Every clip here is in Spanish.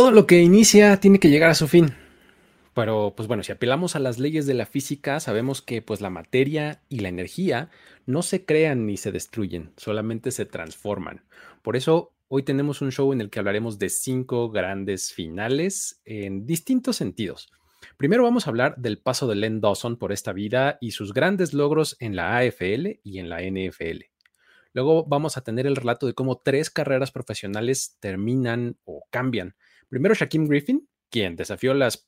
Todo lo que inicia tiene que llegar a su fin. Pero, pues bueno, si apelamos a las leyes de la física, sabemos que pues la materia y la energía no se crean ni se destruyen, solamente se transforman. Por eso, hoy tenemos un show en el que hablaremos de cinco grandes finales en distintos sentidos. Primero vamos a hablar del paso de Len Dawson por esta vida y sus grandes logros en la AFL y en la NFL. Luego vamos a tener el relato de cómo tres carreras profesionales terminan o cambian. Primero Shaquem Griffin, quien desafió las,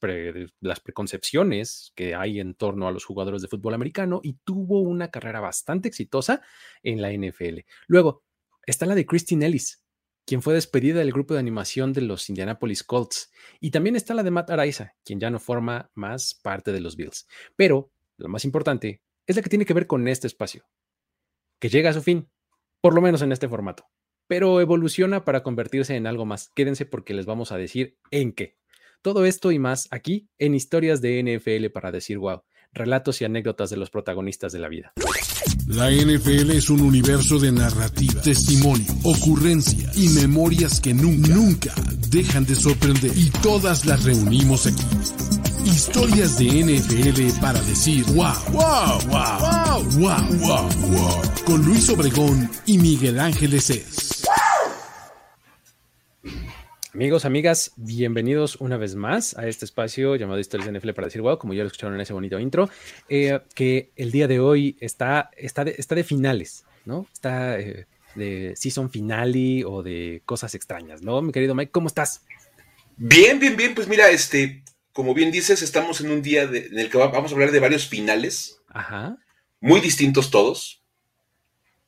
las preconcepciones que hay en torno a los jugadores de fútbol americano y tuvo una carrera bastante exitosa en la NFL. Luego está la de Christine Ellis, quien fue despedida del grupo de animación de los Indianapolis Colts. Y también está la de Matt Araiza, quien ya no forma más parte de los Bills. Pero lo más importante es la que tiene que ver con este espacio, que llega a su fin, por lo menos en este formato, pero evoluciona para convertirse en algo más. Quédense porque les vamos a decir en qué. Todo esto y más aquí en Historias de NFL para decir wow, relatos y anécdotas de los protagonistas de la vida. La NFL es un universo de narrativa, testimonio, ocurrencia y memorias que nunca, nunca dejan de sorprender. Y todas las reunimos aquí. Historias de NFL para decir wow, wow, wow, wow, wow, wow, wow. Con Luis Obregón y Miguel Ángeles es. Amigos, amigas, bienvenidos una vez más a este espacio llamado Historias de NFL para decir wow, como ya lo escucharon en ese bonito intro, eh, que el día de hoy está, está, de, está de finales, ¿no? Está eh, de season finale o de cosas extrañas, ¿no? Mi querido Mike, ¿cómo estás? Bien, bien, bien, pues mira, este, como bien dices, estamos en un día en el que vamos a hablar de varios finales, Ajá. muy distintos todos.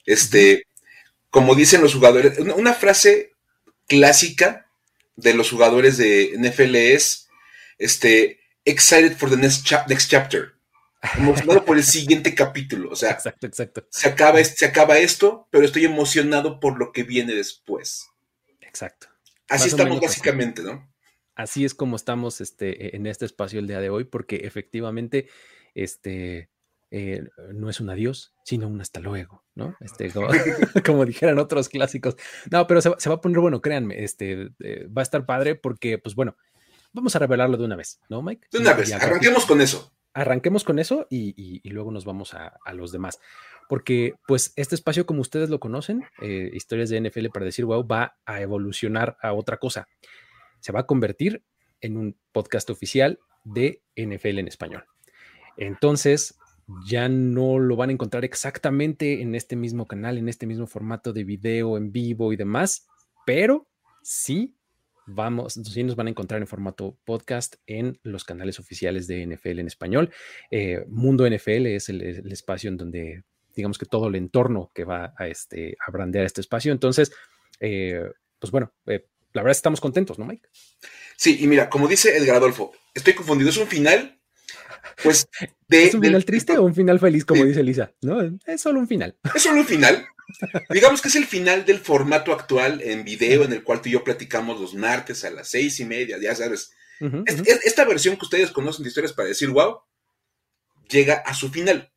Este, como dicen los jugadores, una, una frase clásica de los jugadores de NFL es este, excited for the next, cha next chapter. Emocionado por el siguiente capítulo. O sea, exacto, exacto. Se, acaba, se acaba esto, pero estoy emocionado por lo que viene después. Exacto. Así Más estamos básicamente, así. ¿no? Así es como estamos este, en este espacio el día de hoy, porque efectivamente este, eh, no es un adiós, sino un hasta luego, ¿no? Este, como, como dijeran otros clásicos. No, pero se, se, va a poner bueno, créanme, este, eh, va a estar padre porque, pues bueno, vamos a revelarlo de una vez, ¿no, Mike? De una vez, arranquemos con eso. Arranquemos con eso y luego nos vamos a, a, los demás. Porque, pues, este espacio, como ustedes lo conocen, eh, historias de NFL para decir, wow, va a evolucionar a otra cosa. Se va a convertir en un podcast oficial de NFL en español. Entonces, ya no lo van a encontrar exactamente en este mismo canal, en este mismo formato de video en vivo y demás, pero sí vamos, sí nos van a encontrar en formato podcast en los canales oficiales de NFL en español. Eh, Mundo NFL es el, espacio en donde, digamos que todo el entorno que va a, este, a brandear este espacio. Entonces, eh, pues bueno, eh, la verdad estamos contentos, ¿no, Mike? Sí, y mira, como dice Edgar Adolfo, estoy confundido, es un final pues de, ¿Es un final triste de, o un final feliz, como de, dice Lisa? No, es solo un final. Es solo un final. Digamos que es el final del formato actual en video en el cual tú y yo platicamos los martes a las seis y media, ya sabes. Uh -huh, es, uh -huh. Esta versión que ustedes conocen de historias para decir wow llega a su final.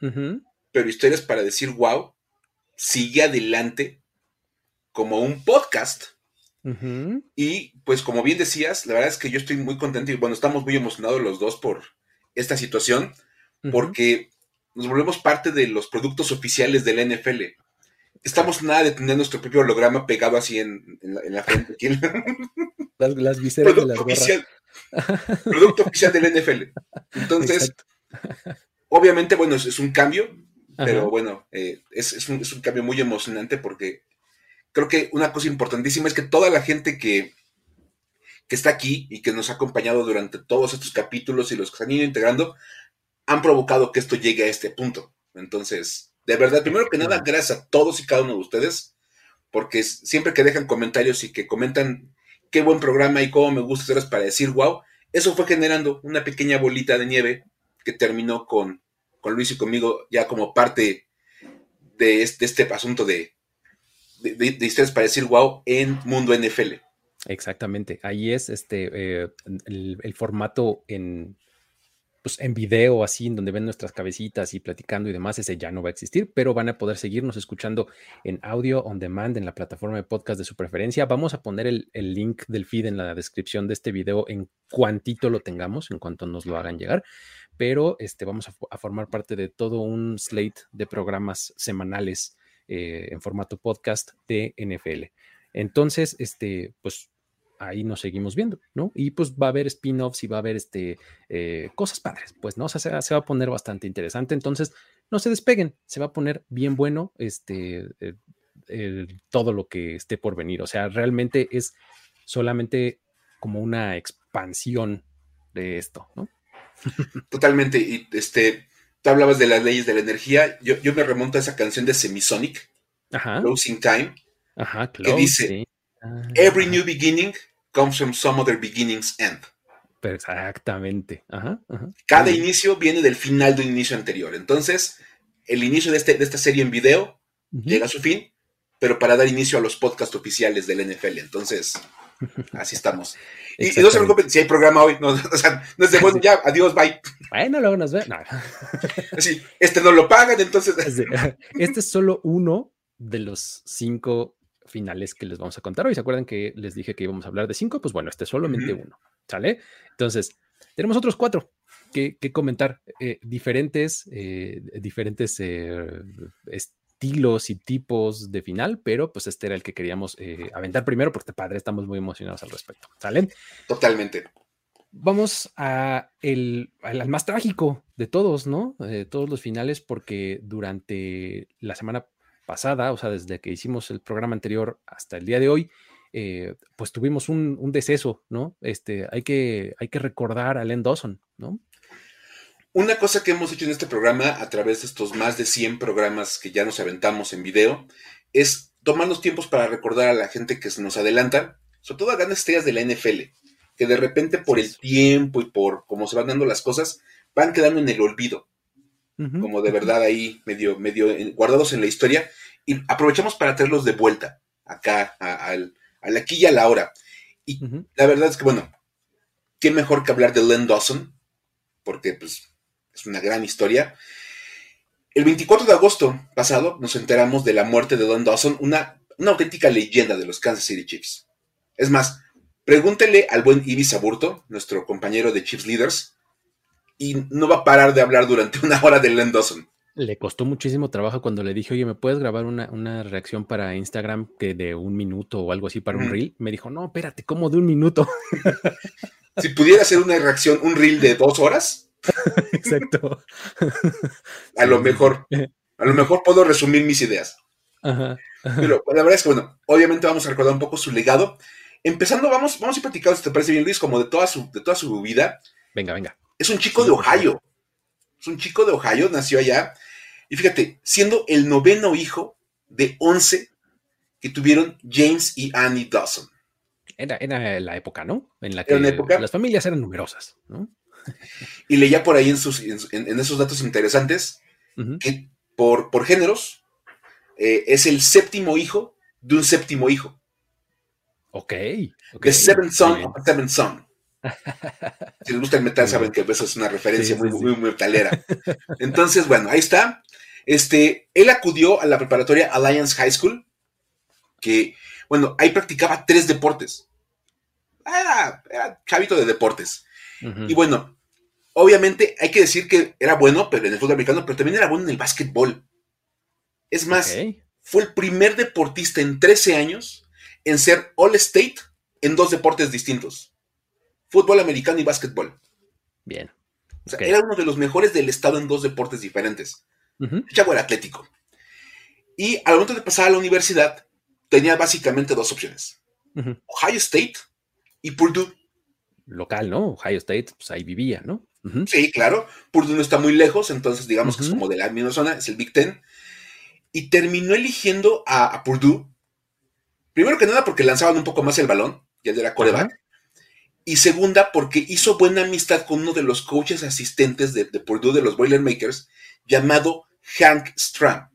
Uh -huh. Pero historias para decir wow sigue adelante como un podcast. Y pues como bien decías, la verdad es que yo estoy muy contento y bueno, estamos muy emocionados los dos por, esta situación porque nos volvemos parte de los productos oficiales de la NFL. Estamos nada de tener nuestro propio holograma pegado así en, en, la, en la, frente. Aquí. Las, las viseras de las oficial, Producto oficial del NFL. Entonces, obviamente, bueno, es, es un cambio, Ajá. pero bueno, eh, es, es, un, es un cambio muy emocionante porque creo que una cosa importantísima es que toda la gente que, que está aquí y que nos ha acompañado durante todos estos capítulos y los que se han ido integrando, han provocado que esto llegue a este punto. Entonces, de verdad, primero que nada, gracias a todos y cada uno de ustedes, porque siempre que dejan comentarios y que comentan qué buen programa y cómo me gusta hacerlas para decir wow, eso fue generando una pequeña bolita de nieve que terminó con, con Luis y conmigo ya como parte de este, de este asunto de, de, de, para decir wow en Mundo NFL. Exactamente, ahí es este eh, el, el, formato en pues en video así, en donde ven nuestras cabecitas y platicando y demás, ese ya no va a existir, pero van a poder seguirnos escuchando en audio on demand en la plataforma de podcast de su preferencia. Vamos a poner el, link del feed en la descripción de este video en cuantito lo tengamos, en cuanto nos lo hagan llegar, pero este, vamos a, formar parte de todo un slate de programas semanales eh, en formato podcast de NFL. Entonces, este, pues ahí nos seguimos viendo, ¿no? Y pues va a haber spin-offs y va a haber este, eh, cosas padres, pues, ¿no? O sea, se, va a poner bastante interesante. Entonces, no se despeguen, se va a poner bien bueno este, eh, todo lo que esté por venir. O sea, realmente es solamente como una expansión de esto, ¿no? Totalmente. Y este, hablabas de las leyes de la energía. Yo, me remonto a esa canción de Semisonic, Ajá. Losing Time, Ajá, que dice, Every new beginning comes from some other beginning's end. Exactamente. Cada inicio viene del final de un inicio anterior. Entonces, el inicio de, este, de esta serie en video llega a su fin, pero para dar inicio a los podcasts oficiales del NFL. Entonces, así estamos. Y, no se preocupen si hay programa hoy. No, o sea, no es de bueno, ya, adiós, bye. Bueno, luego nos ve. Así, este no lo pagan, entonces. Este es solo uno de los cinco finales que les vamos a contar hoy. ¿Se acuerdan que les dije que íbamos a hablar de cinco? Pues bueno, este es solamente uno, ¿sale? Entonces, tenemos otros cuatro que, comentar, eh, diferentes, eh, diferentes eh, estilos y tipos de final, pero pues este era el que queríamos aventar primero porque padre, estamos muy emocionados al respecto, ¿sale? Totalmente. Vamos a el, al más trágico de todos, ¿no? De todos los finales, porque durante la semana pasada, o sea, desde que hicimos el programa anterior hasta el día de hoy, eh, pues tuvimos un, deceso, ¿no? Este, hay que, hay que recordar a Len Dawson, ¿no? Una cosa que hemos hecho en este programa, a través de estos más de 100 programas que ya nos aventamos en video, es tomar los tiempos para recordar a la gente que se nos adelanta, sobre todo a grandes estrellas de la NFL, que de repente por el tiempo y por cómo se van dando las cosas, van quedando en el olvido como de verdad ahí medio, medio guardados en la historia, y aprovechamos para traerlos de vuelta acá, a, la aquí y a la hora. Y la verdad es que, bueno, ¿qué mejor que hablar de Len Dawson? Porque, pues, es una gran historia. El 24 de agosto pasado nos enteramos de la muerte de Len Dawson, una, una auténtica leyenda de los Kansas City Chiefs. Es más, pregúntele al buen Ibis Aburto, nuestro compañero de Chiefs Leaders, y no va a parar de hablar durante una hora de Len Dawson. Le costó muchísimo trabajo cuando le dije, oye, ¿me puedes grabar una, reacción para Instagram que de un minuto o algo así para un reel? Me dijo, no, espérate, ¿cómo de un minuto? si pudiera hacer una reacción, un reel de dos horas. Exacto. a lo mejor, a lo mejor puedo resumir mis ideas. Pero la verdad es que, bueno, obviamente vamos a recordar un poco su legado. Empezando, vamos, vamos a ir platicando, si te parece bien, Luis, como de toda su, de toda su vida. Venga, venga. Es un chico de Ohio. Es un chico de Ohio, nació allá. Y fíjate, siendo el noveno hijo de 11 que tuvieron James y Annie Dawson. Era, la época, ¿no? En la que las familias eran numerosas, ¿no? Y leía por ahí en, sus, en, esos datos interesantes que por, por géneros eh, es el séptimo hijo de un séptimo hijo. Ok. The seventh son of a seventh son. Si les gusta el metal, saben que eso es una referencia muy, muy, metalera. Entonces, bueno, ahí está. Este, él acudió a la preparatoria Alliance High School, que, bueno, ahí practicaba tres deportes. Era, era chavito de deportes. Y bueno, obviamente hay que decir que era bueno pero en el fútbol americano, pero también era bueno en el básquetbol. Es más, fue el primer deportista en 13 años en ser All State en dos deportes distintos fútbol americano y básquetbol. Bien. O sea, era uno de los mejores del estado en dos deportes diferentes. El chavo era atlético. Y al momento de pasar a la universidad, tenía básicamente dos opciones. Ohio State y Purdue. Local, ¿no? Ohio State, pues ahí vivía, ¿no? Sí, claro. Purdue no está muy lejos, entonces digamos que es como de la misma zona, es el Big Ten. Y terminó eligiendo a, Purdue. Primero que nada porque lanzaban un poco más el balón, y él era coreback y segunda porque hizo buena amistad con uno de los coaches asistentes de, Purdue de los Boilermakers llamado Hank Stram.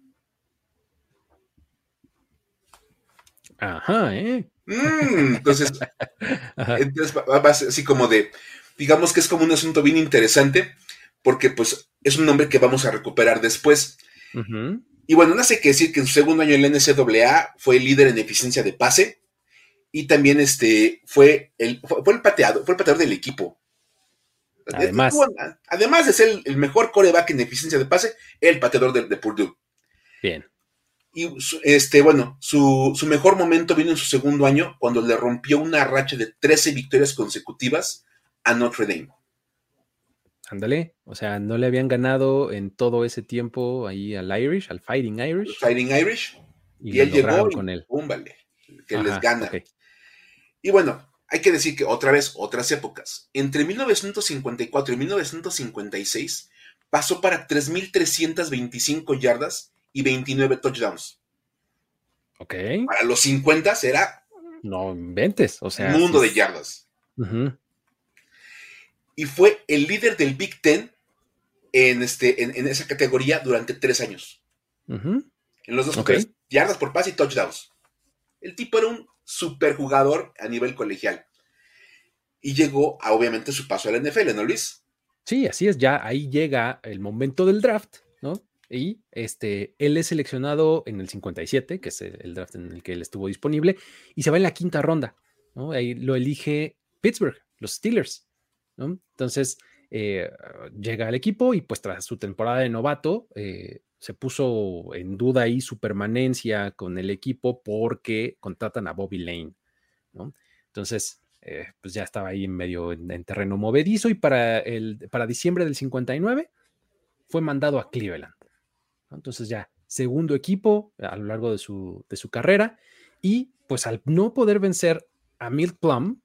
Ajá, ¿eh? Mm, entonces, entonces así como de, digamos que es como un asunto bien interesante. porque pues es un nombre que vamos a recuperar después. Y bueno, no sé qué decir que en su segundo año en la NCAA fue líder en eficiencia de pase y también este, fue, el, fue, el pateado, fue el pateador del equipo. Además, además de ser el, mejor coreback en eficiencia de pase, el pateador de, de Purdue. Bien. Y este, bueno, su, su, mejor momento vino en su segundo año, cuando le rompió una racha de 13 victorias consecutivas a Notre Dame. Ándale, o sea, no le habían ganado en todo ese tiempo ahí al Irish, al Fighting Irish. Fighting Irish. Y, él llegó con él. que les gana. Y bueno, hay que decir que otra vez, otras épocas. Entre 1954 y 1956 pasó para 3.325 yardas y 29 touchdowns. Ok. Para los 50 era... No inventes, o sea... Un mundo de yardas y fue el líder del Big Ten en, este, en, esa categoría durante tres años. En los dos yardas por pase y touchdowns. El tipo era un superjugador a nivel colegial. Y llegó a, obviamente, su paso a la NFL, ¿no, Luis? Sí, así es. Ya ahí llega el momento del draft, ¿no? Y este, él es seleccionado en el 57, que es el draft en el que él estuvo disponible, y se va en la quinta ronda, ¿no? Ahí lo elige Pittsburgh, los Steelers. Entonces, eh, llega al equipo y pues tras su temporada de novato, eh, se puso en duda ahí su permanencia con el equipo porque contratan a Bobby Lane, Entonces, eh, pues ya estaba ahí en medio en, terreno movedizo y para, el, para diciembre del 59 fue mandado a Cleveland. Entonces ya, segundo equipo a lo largo de su, de su carrera y pues al no poder vencer a Milk Plum,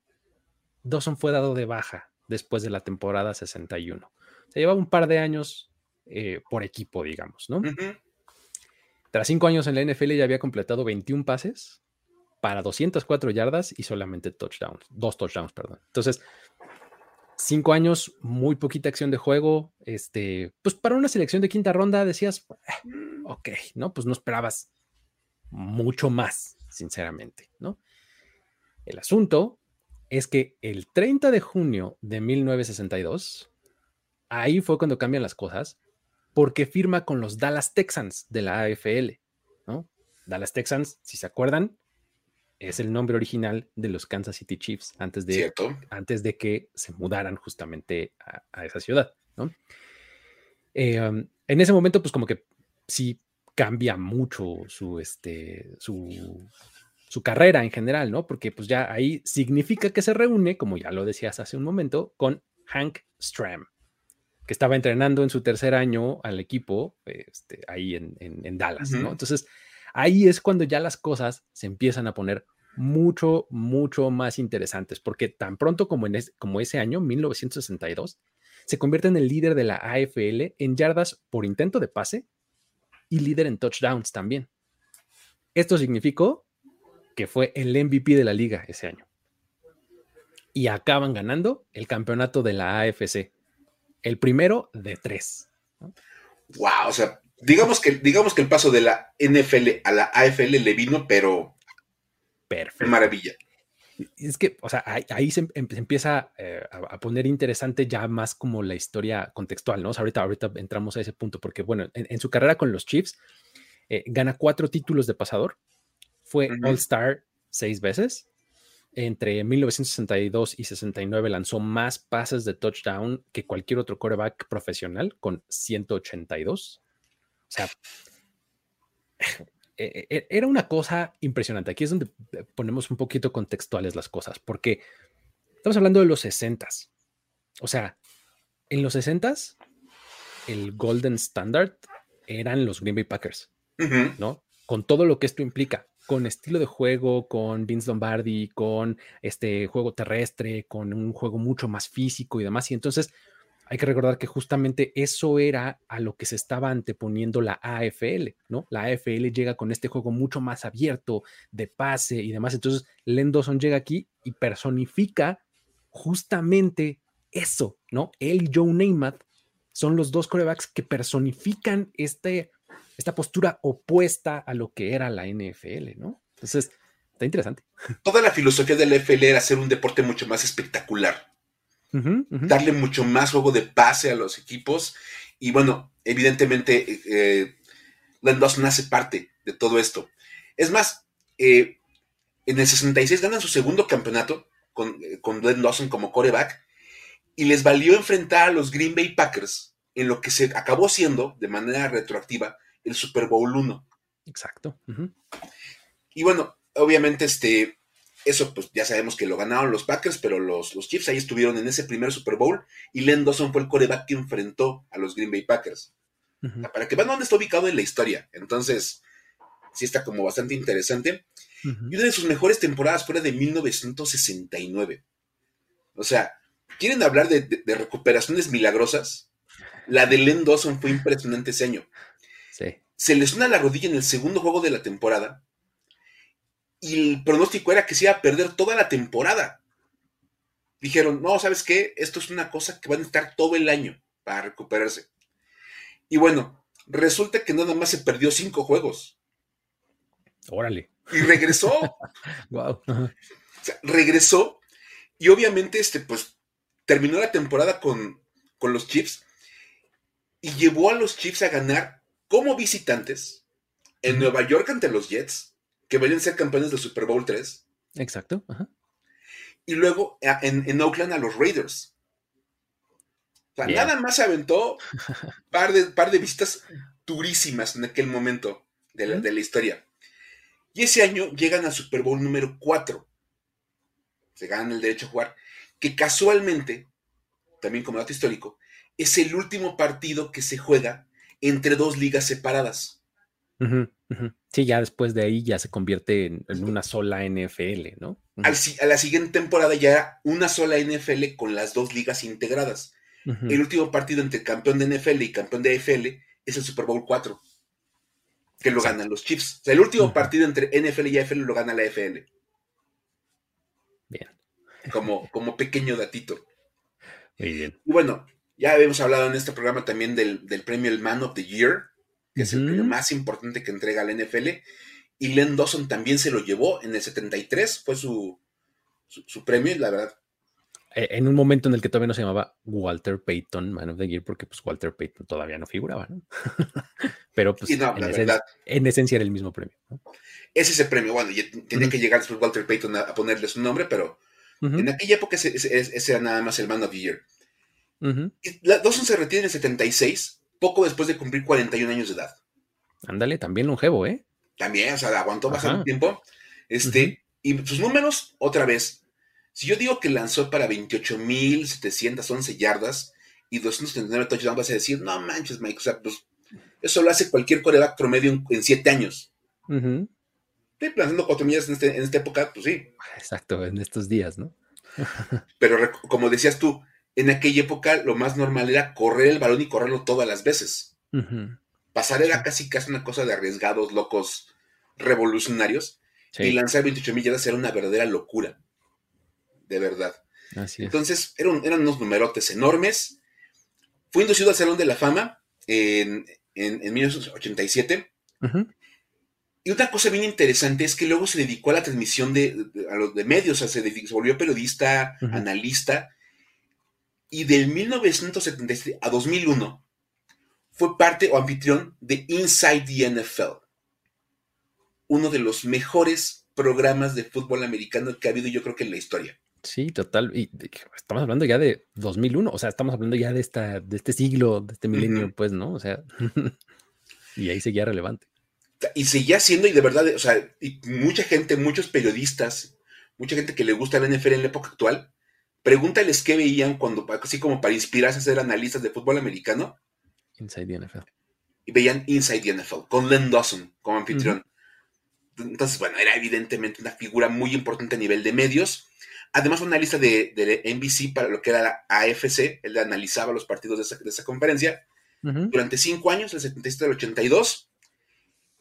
Dawson fue dado de baja después de la temporada 61. Se llevaba un par de años eh, por equipo, digamos, ¿no? Tras cinco años en la NFL ya había completado 21 pases para 204 yardas y solamente touchdowns, dos touchdowns, perdón. Entonces, cinco años, muy poquita acción de juego. Este, pues para una selección de quinta ronda decías, eh, ok, ¿no? Pues no esperabas mucho más, sinceramente, ¿no? El asunto es que el 30 de junio de 1962, ahí fue cuando cambian las cosas, porque firma con los Dallas Texans de la AFL, ¿no? Dallas Texans, si se acuerdan, es el nombre original de los Kansas City Chiefs antes de, antes de que se mudaran justamente a, esa ciudad, ¿no? Eh, um, en ese momento, pues como que sí cambia mucho su, este, su, su carrera en general, ¿no? Porque pues ya ahí significa que se reúne, como ya lo decías hace un momento, con Hank Stram, que estaba entrenando en su tercer año al equipo este, ahí en, Dallas, ¿no? Entonces, ahí es cuando ya las cosas se empiezan a poner mucho, mucho más interesantes, porque tan pronto como, en como ese año, 1962, se convierte en el líder de la AFL en yardas por intento de pase y líder en touchdowns también. Esto significó que fue el MVP de la liga ese año. Y acaban ganando el campeonato de la AFC. El primero de tres. Wow, o sea, digamos que, digamos que el paso de la NFL a la AFL le vino, pero. Perfecto. Maravilla. Es que, o sea, ahí, se, empieza eh, a, poner interesante ya más como la historia contextual, ¿no? O sea, ahorita, ahorita entramos a ese punto, porque, bueno, en, su carrera con los Chiefs, eh, gana cuatro títulos de pasador, fue All-Star seis veces. Entre 1962 y 69 lanzó más pases de touchdown que cualquier otro quarterback profesional con 182. O sea, e, e, era una cosa impresionante. Aquí es donde ponemos un poquito contextuales las cosas, porque estamos hablando de los 60 O sea, en los 60 el Golden Standard eran los Green Bay Packers, ¿no? Con todo lo que esto implica con estilo de juego, con Vince Lombardi, con este juego terrestre, con un juego mucho más físico y demás. Y entonces hay que recordar que justamente eso era a lo que se estaba anteponiendo la AFL, ¿no? La AFL llega con este juego mucho más abierto de pase y demás. Entonces, Len llega aquí y personifica justamente eso, ¿no? Él y Joe Namath son los dos corebacks que personifican este esta postura opuesta a lo que era la NFL, ¿no? Entonces, está interesante. Toda la filosofía del NFL era hacer un deporte mucho más espectacular. darle mucho más juego de pase a los equipos. Y bueno, evidentemente, eh, eh Dawson hace parte de todo esto. Es más, eh, en el 66 ganan su segundo campeonato con, eh, con Len Dawson como coreback y les valió enfrentar a los Green Bay Packers en lo que se acabó siendo, de manera retroactiva, el Super Bowl 1. Exacto. Y bueno, obviamente, este, eso pues ya sabemos que lo ganaron los Packers, pero los, los Chiefs ahí estuvieron en ese primer Super Bowl y Len Dawson fue el coreback que enfrentó a los Green Bay Packers. Para que vean dónde está ubicado en la historia. Entonces, sí está como bastante interesante. Y una de sus mejores temporadas fue la de 1969. O sea, ¿quieren hablar de, recuperaciones milagrosas? La de Len Dawson fue impresionante ese año. Sí. Se lesiona la rodilla en el segundo juego de la temporada y el pronóstico era que se iba a perder toda la temporada. Dijeron, no, ¿sabes qué? Esto es una cosa que va a necesitar todo el año para recuperarse. Y bueno, resulta que nada más se perdió cinco juegos. Órale. Y regresó. wow. O sea, regresó y obviamente, este, pues, terminó la temporada con, con los Chiefs y llevó a los Chiefs a ganar como visitantes en Nueva York ante los Jets, que venían a ser campeones del Super Bowl 3. Exacto. Y luego en, en, Oakland a los Raiders. O sea, nada más se aventó par de, par de visitas durísimas en aquel momento de la, de la historia. Y ese año llegan al Super Bowl número 4. Se ganan el derecho a jugar. Que casualmente, también como dato histórico, es el último partido que se juega entre dos ligas separadas. Sí, ya después de ahí ya se convierte en, una sola NFL, ¿no? a la siguiente temporada ya era una sola NFL con las dos ligas integradas. El último partido entre campeón de NFL y campeón de AFL es el Super Bowl 4 que lo ganan los Chiefs. O sea, el último partido entre NFL y AFL lo gana la AFL. Bien. Como, como pequeño datito. Muy bien. Y bueno, ya habíamos hablado en este programa también del, premio el Man of the Year, que es el premio más importante que entrega la NFL. Y Len Dawson también se lo llevó en el 73, fue su, su, su premio, la verdad, eh, en un momento en el que todavía no se llamaba Walter Payton Man of the Year, porque pues Walter Payton todavía no figuraba, ¿no? Pero pues en, esencia, era el mismo premio. ¿no? Es ese premio, bueno, tenía que llegar después Walter Payton a, ponerle su nombre, pero en aquella época ese, era nada más el Man of the Year. Dawson se retira en el 76, poco después de cumplir 41 años de edad. Ándale, también longevo, ¿eh? También, o sea, aguantó bastante tiempo. Este, y sus números, otra vez, si yo digo que lanzó para 28.711 yardas y 239 touchdowns, vas a decir, no manches, Mike, o sea, pues eso lo hace cualquier coreback promedio en 7 años. Estoy lanzando 4 millas este, en, esta época, pues sí. Exacto, en estos días, ¿no? Pero como decías tú, en aquella época lo más normal era correr el balón y correrlo todas las veces. Pasar era casi casi una cosa de arriesgados, locos, revolucionarios. Y lanzar 28 millas era una verdadera locura de verdad. Entonces, eran, eran unos numerotes enormes. Fue inducido al Salón de la Fama en, en, 1987. Y otra cosa bien interesante es que luego se dedicó a la transmisión de, a los de medios, o sea, se, volvió periodista, analista, y del 1977 a 2001 fue parte o anfitrión de Inside the NFL, uno de los mejores programas de fútbol americano que ha habido yo creo que en la historia. Sí, total. Y estamos hablando ya de 2001, o sea, estamos hablando ya de, esta, de este siglo, de este milenio, pues, ¿no? O sea, y ahí seguía relevante. Y seguía siendo, y de verdad, o sea, y mucha gente, muchos periodistas, mucha gente que le gusta la NFL en la época actual, pregúntales qué veían cuando, así como para inspirarse a ser analistas de fútbol americano. Inside the NFL. Y veían Inside the NFL, con Len Dawson como anfitrión. Entonces, bueno, era evidentemente una figura muy importante a nivel de medios Además, una lista de, NBC para lo que era la AFC, él analizaba los partidos de esa, conferencia durante cinco años, del 77 al 82.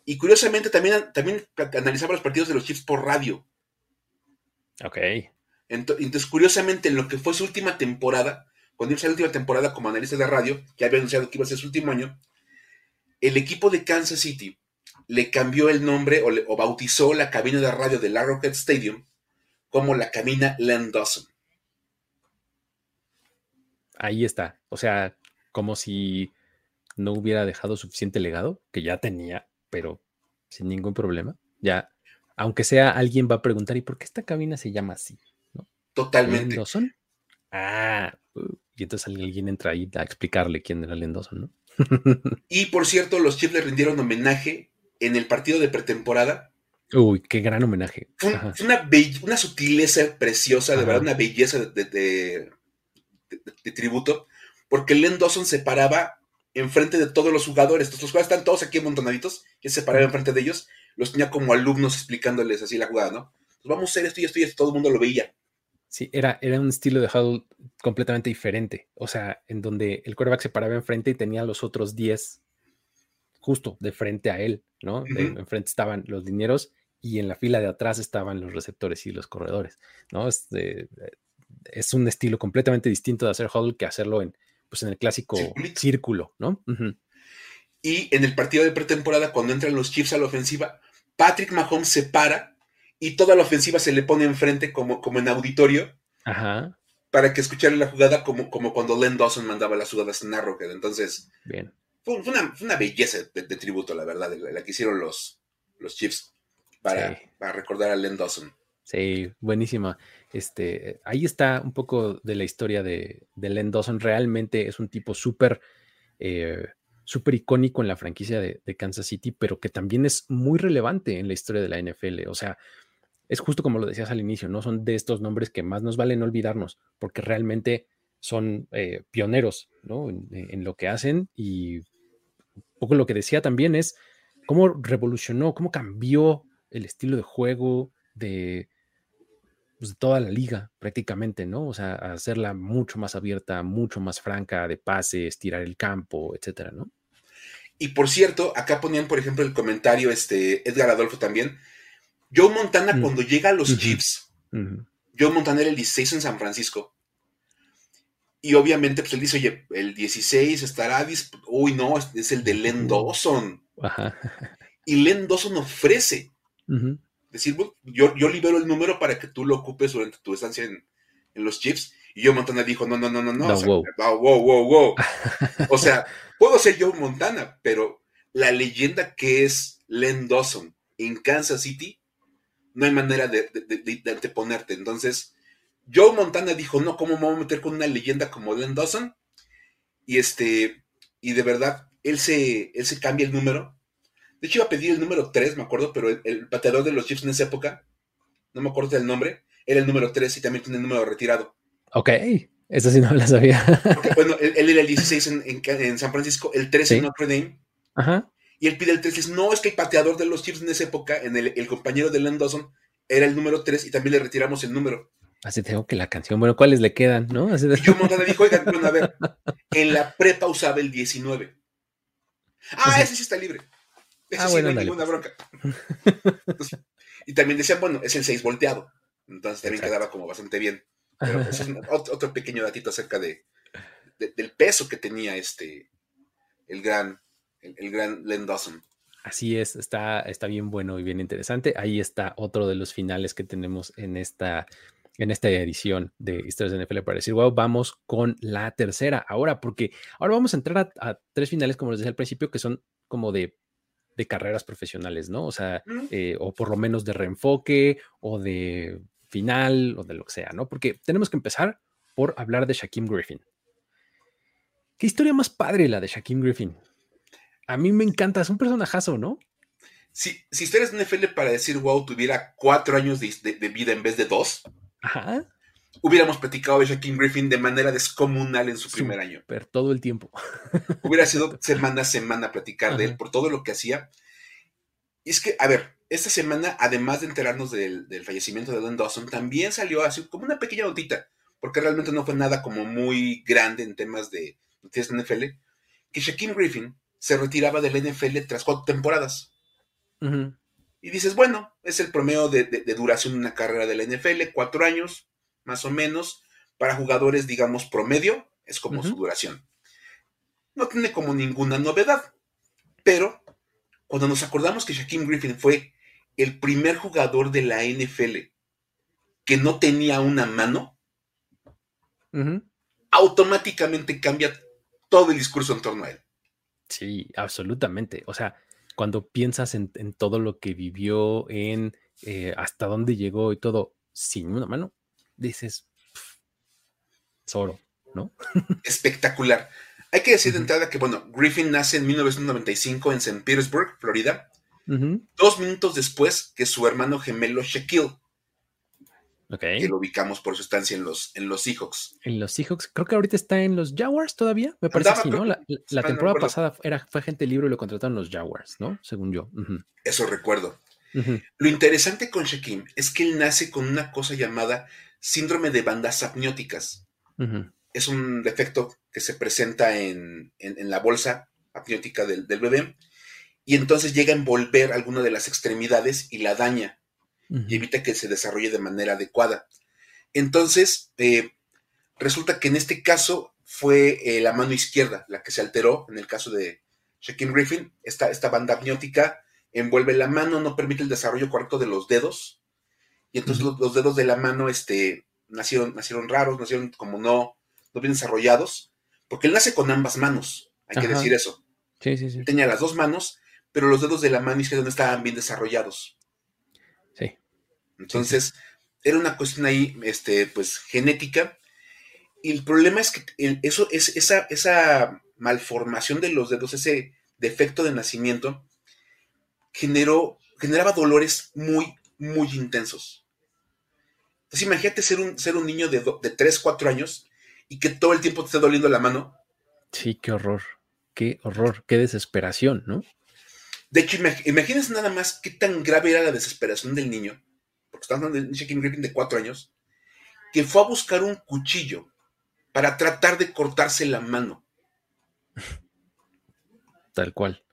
Y curiosamente también, también analizaba los partidos de los Chiefs por radio. Ok. Entonces, curiosamente, en lo que fue su última temporada, cuando iba a la última temporada como analista de radio, que había anunciado que iba a ser su último año, el equipo de Kansas City le cambió el nombre o, bautizó la cabina de radio del Arrowhead Stadium como la camina Len Dawson. ahí está. O sea, como si no hubiera dejado suficiente legado, que ya tenía, pero sin ningún problema. Ya, aunque sea alguien va a preguntar, ¿y por qué esta cabina se llama así? Totalmente. Ah, uh, y entonces alguien entra ahí a explicarle quién era Lendoso, ¿no? y por cierto, los Chiefs le rindieron homenaje en el partido de pretemporada. Uy, qué gran homenaje. Fue, una, una sutileza preciosa, de verdad, una belleza de, tributo, porque Len Dawson se paraba enfrente de todos los jugadores. Los jugadores están todos aquí amontonaditos, y se paraba enfrente de ellos, los tenía como alumnos explicándoles así la jugada, ¿no? Pues vamos a hacer esto y esto y esto, todo el mundo lo veía. Sí, era, era un estilo de huddle completamente diferente. O sea, en donde el quarterback se paraba enfrente y tenía los otros 10 justo de frente a él, ¿no? enfrente estaban los dineros y en la fila de atrás estaban los receptores y los corredores, ¿no? Es, es un estilo completamente distinto de hacer huddle que hacerlo en, pues en el clásico círculo, ¿no? Y en el partido de pretemporada, cuando entran los Chiefs a la ofensiva, Patrick Mahomes se para y toda la ofensiva se le pone enfrente como, como en auditorio para que escuchara la jugada como, como cuando Len Dawson mandaba las jugadas en Arrowhead. Entonces, Bien. Fue, una, belleza de, tributo, la verdad, la, que hicieron los, los Chiefs para, para recordar a Len Dawson. Sí, buenísima. Este, ahí está un poco de la historia de, de Len Dawson. Realmente es un tipo súper eh, súper icónico en la franquicia de, de, Kansas City, pero que también es muy relevante en la historia de la NFL. O sea, es justo como lo decías al inicio, ¿no? Son de estos nombres que más nos vale no olvidarnos, porque realmente son eh, pioneros, ¿no? En, lo que hacen y un poco lo que decía también es cómo revolucionó, cómo cambió el estilo de juego de, pues, de toda la liga prácticamente, ¿no? O sea, hacerla mucho más abierta, mucho más franca de pases, tirar el campo, etcétera, ¿no? Y por cierto, acá ponían, por ejemplo, el comentario, este, Edgar Adolfo también, Joe Montana mm. cuando llega a los Chiefs, Joe Montana era el 16 en San Francisco. Y obviamente, pues él dice, oye, el 16 estará, uy, no, es, el de Len Dawson. Y Len Dawson ofrece decir, yo, yo libero el número para que tú lo ocupes durante tu estancia en, los Chiefs. Y Joe Montana dijo, no, no, no, no, no. o sea, wow. wow, wow, wow. o sea, puedo ser Joe Montana, pero la leyenda que es Len Dawson en Kansas City no hay manera de, de, anteponerte. Entonces, Joe Montana dijo, no, ¿cómo me voy a meter con una leyenda como Len Dawson? Y este, y de verdad, él se, él se cambia el número. De hecho, iba a pedir el número 3, me acuerdo, pero el, el pateador de los Chiefs en esa época, no me acuerdo del nombre, era el número 3 y también tiene el número retirado. Ok, eso sí no lo sabía. bueno, él, era el 16 en, en, San Francisco, el 13 en Notre Dame. Ajá. Y él pide el 3 y dice, no, es que el pateador de los Chiefs en esa época, en el, compañero de Len Dawson, era el número 3 y también le retiramos el número. Así tengo que la canción, bueno, ¿cuáles le quedan? ¿no? Así Y yo Montana dijo, oigan, bueno, a ver, en la prepa usaba el 19. Ah, ese sí está libre. Ese ah, sí no hay ninguna pues. bronca. y también decían, bueno, es el 6 volteado. Entonces también quedaba como bastante bien. Pero es otro, pequeño datito acerca de, del peso que tenía este, el gran el, gran Len Dawson. Así es, está, está bien bueno y bien interesante. Ahí está otro de los finales que tenemos en esta, en esta edición de Historias de NFL para decir, wow, vamos con la tercera ahora, porque ahora vamos a entrar a, tres finales, como les decía al principio, que son como de, de carreras profesionales, ¿no? O sea, eh, o por lo menos de reenfoque o de final o de lo que sea, ¿no? Porque tenemos que empezar por hablar de Shaquem Griffin. ¿Qué historia más padre la de Shaquem Griffin? A mí me encanta, es un personajazo, ¿no? Si, si ustedes NFL para decir wow tuviera cuatro años de, vida en vez de dos, hubiéramos platicado de Shaquem Griffin de manera descomunal en su primer año. Pero todo el tiempo. Hubiera sido semana a semana platicar de él por todo lo que hacía. Y es que, a ver, esta semana, además de enterarnos del, fallecimiento de Don Dawson, también salió así como una pequeña notita, porque realmente no fue nada como muy grande en temas de noticias de NFL, que Shaquem Griffin se retiraba del NFL tras cuatro temporadas. Y dices, bueno, es el promedio de, duración de una carrera de la NFL, cuatro años, más o menos. Para jugadores, digamos, promedio, es como su duración. No tiene como ninguna novedad. Pero cuando nos acordamos que Shaquem Griffin fue el primer jugador de la NFL que no tenía una mano, automáticamente cambia todo el discurso en torno a él. Sí, absolutamente. O sea, cuando piensas en, todo lo que vivió, en eh, hasta dónde llegó y todo, sin una mano, dices, Zoro, ¿no? Espectacular. Hay que decir de entrada que, bueno, Griffin nace en 1995 en St. Petersburg, Florida, dos minutos después que su hermano gemelo Shaquille. Que lo ubicamos por su estancia en los, en los Seahawks. En los Seahawks, creo que ahorita está en los Jaguars todavía, me parece que sí, ¿no? La, temporada pasada era, fue agente libre y lo contrataron los Jaguars, ¿no? Según yo. Eso recuerdo. Lo interesante con Shaquille es que él nace con una cosa llamada síndrome de bandas apnióticas. Es un defecto que se presenta en, la bolsa apniótica del, bebé y entonces llega a envolver alguna de las extremidades y la daña y evita que se desarrolle de manera adecuada. Entonces, eh, resulta que en este caso fue eh, la mano izquierda la que se alteró, en el caso de Shaquille Griffin, esta, esta banda apniótica envuelve la mano, no permite el desarrollo correcto de los dedos, y entonces los, dedos de la mano este, nacieron, nacieron raros, nacieron como no, no bien desarrollados, porque él nace con ambas manos, hay que decir eso. Sí, sí, sí. Tenía las dos manos, pero los dedos de la mano izquierda no estaban bien desarrollados. Entonces, era una cuestión ahí, este, pues, genética. Y el problema es que eso, es, esa, esa malformación de los dedos, ese defecto de nacimiento, generó, generaba dolores muy, muy intensos. Entonces imagínate ser un, ser un niño de, de 3, 4 años y que todo el tiempo te esté doliendo la mano. Sí, qué horror, qué horror, qué desesperación, ¿no? De hecho, imagínense nada más qué tan grave era la desesperación del niño, porque estamos hablando de Griffin de 4 años, que fue a buscar un cuchillo para tratar de cortarse la mano. Tal cual.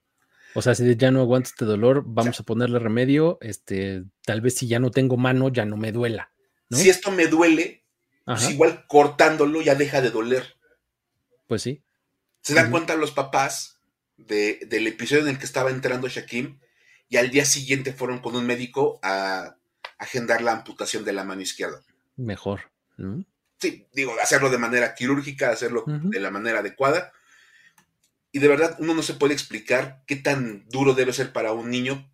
O sea, si ya no aguanto este dolor, vamos a ponerle remedio. Este, tal vez si ya no tengo mano, ya no me duela. Si esto me duele, pues igual cortándolo ya deja de doler. Pues sí. Se dan cuenta los papás del episodio en el que estaba entrando Shaquim y al día siguiente fueron con un médico a, agendar la amputación de la mano izquierda. Mejor. Sí, digo, hacerlo de manera quirúrgica, hacerlo de la manera adecuada. Y de verdad, uno no se puede explicar qué tan duro debe ser para un niño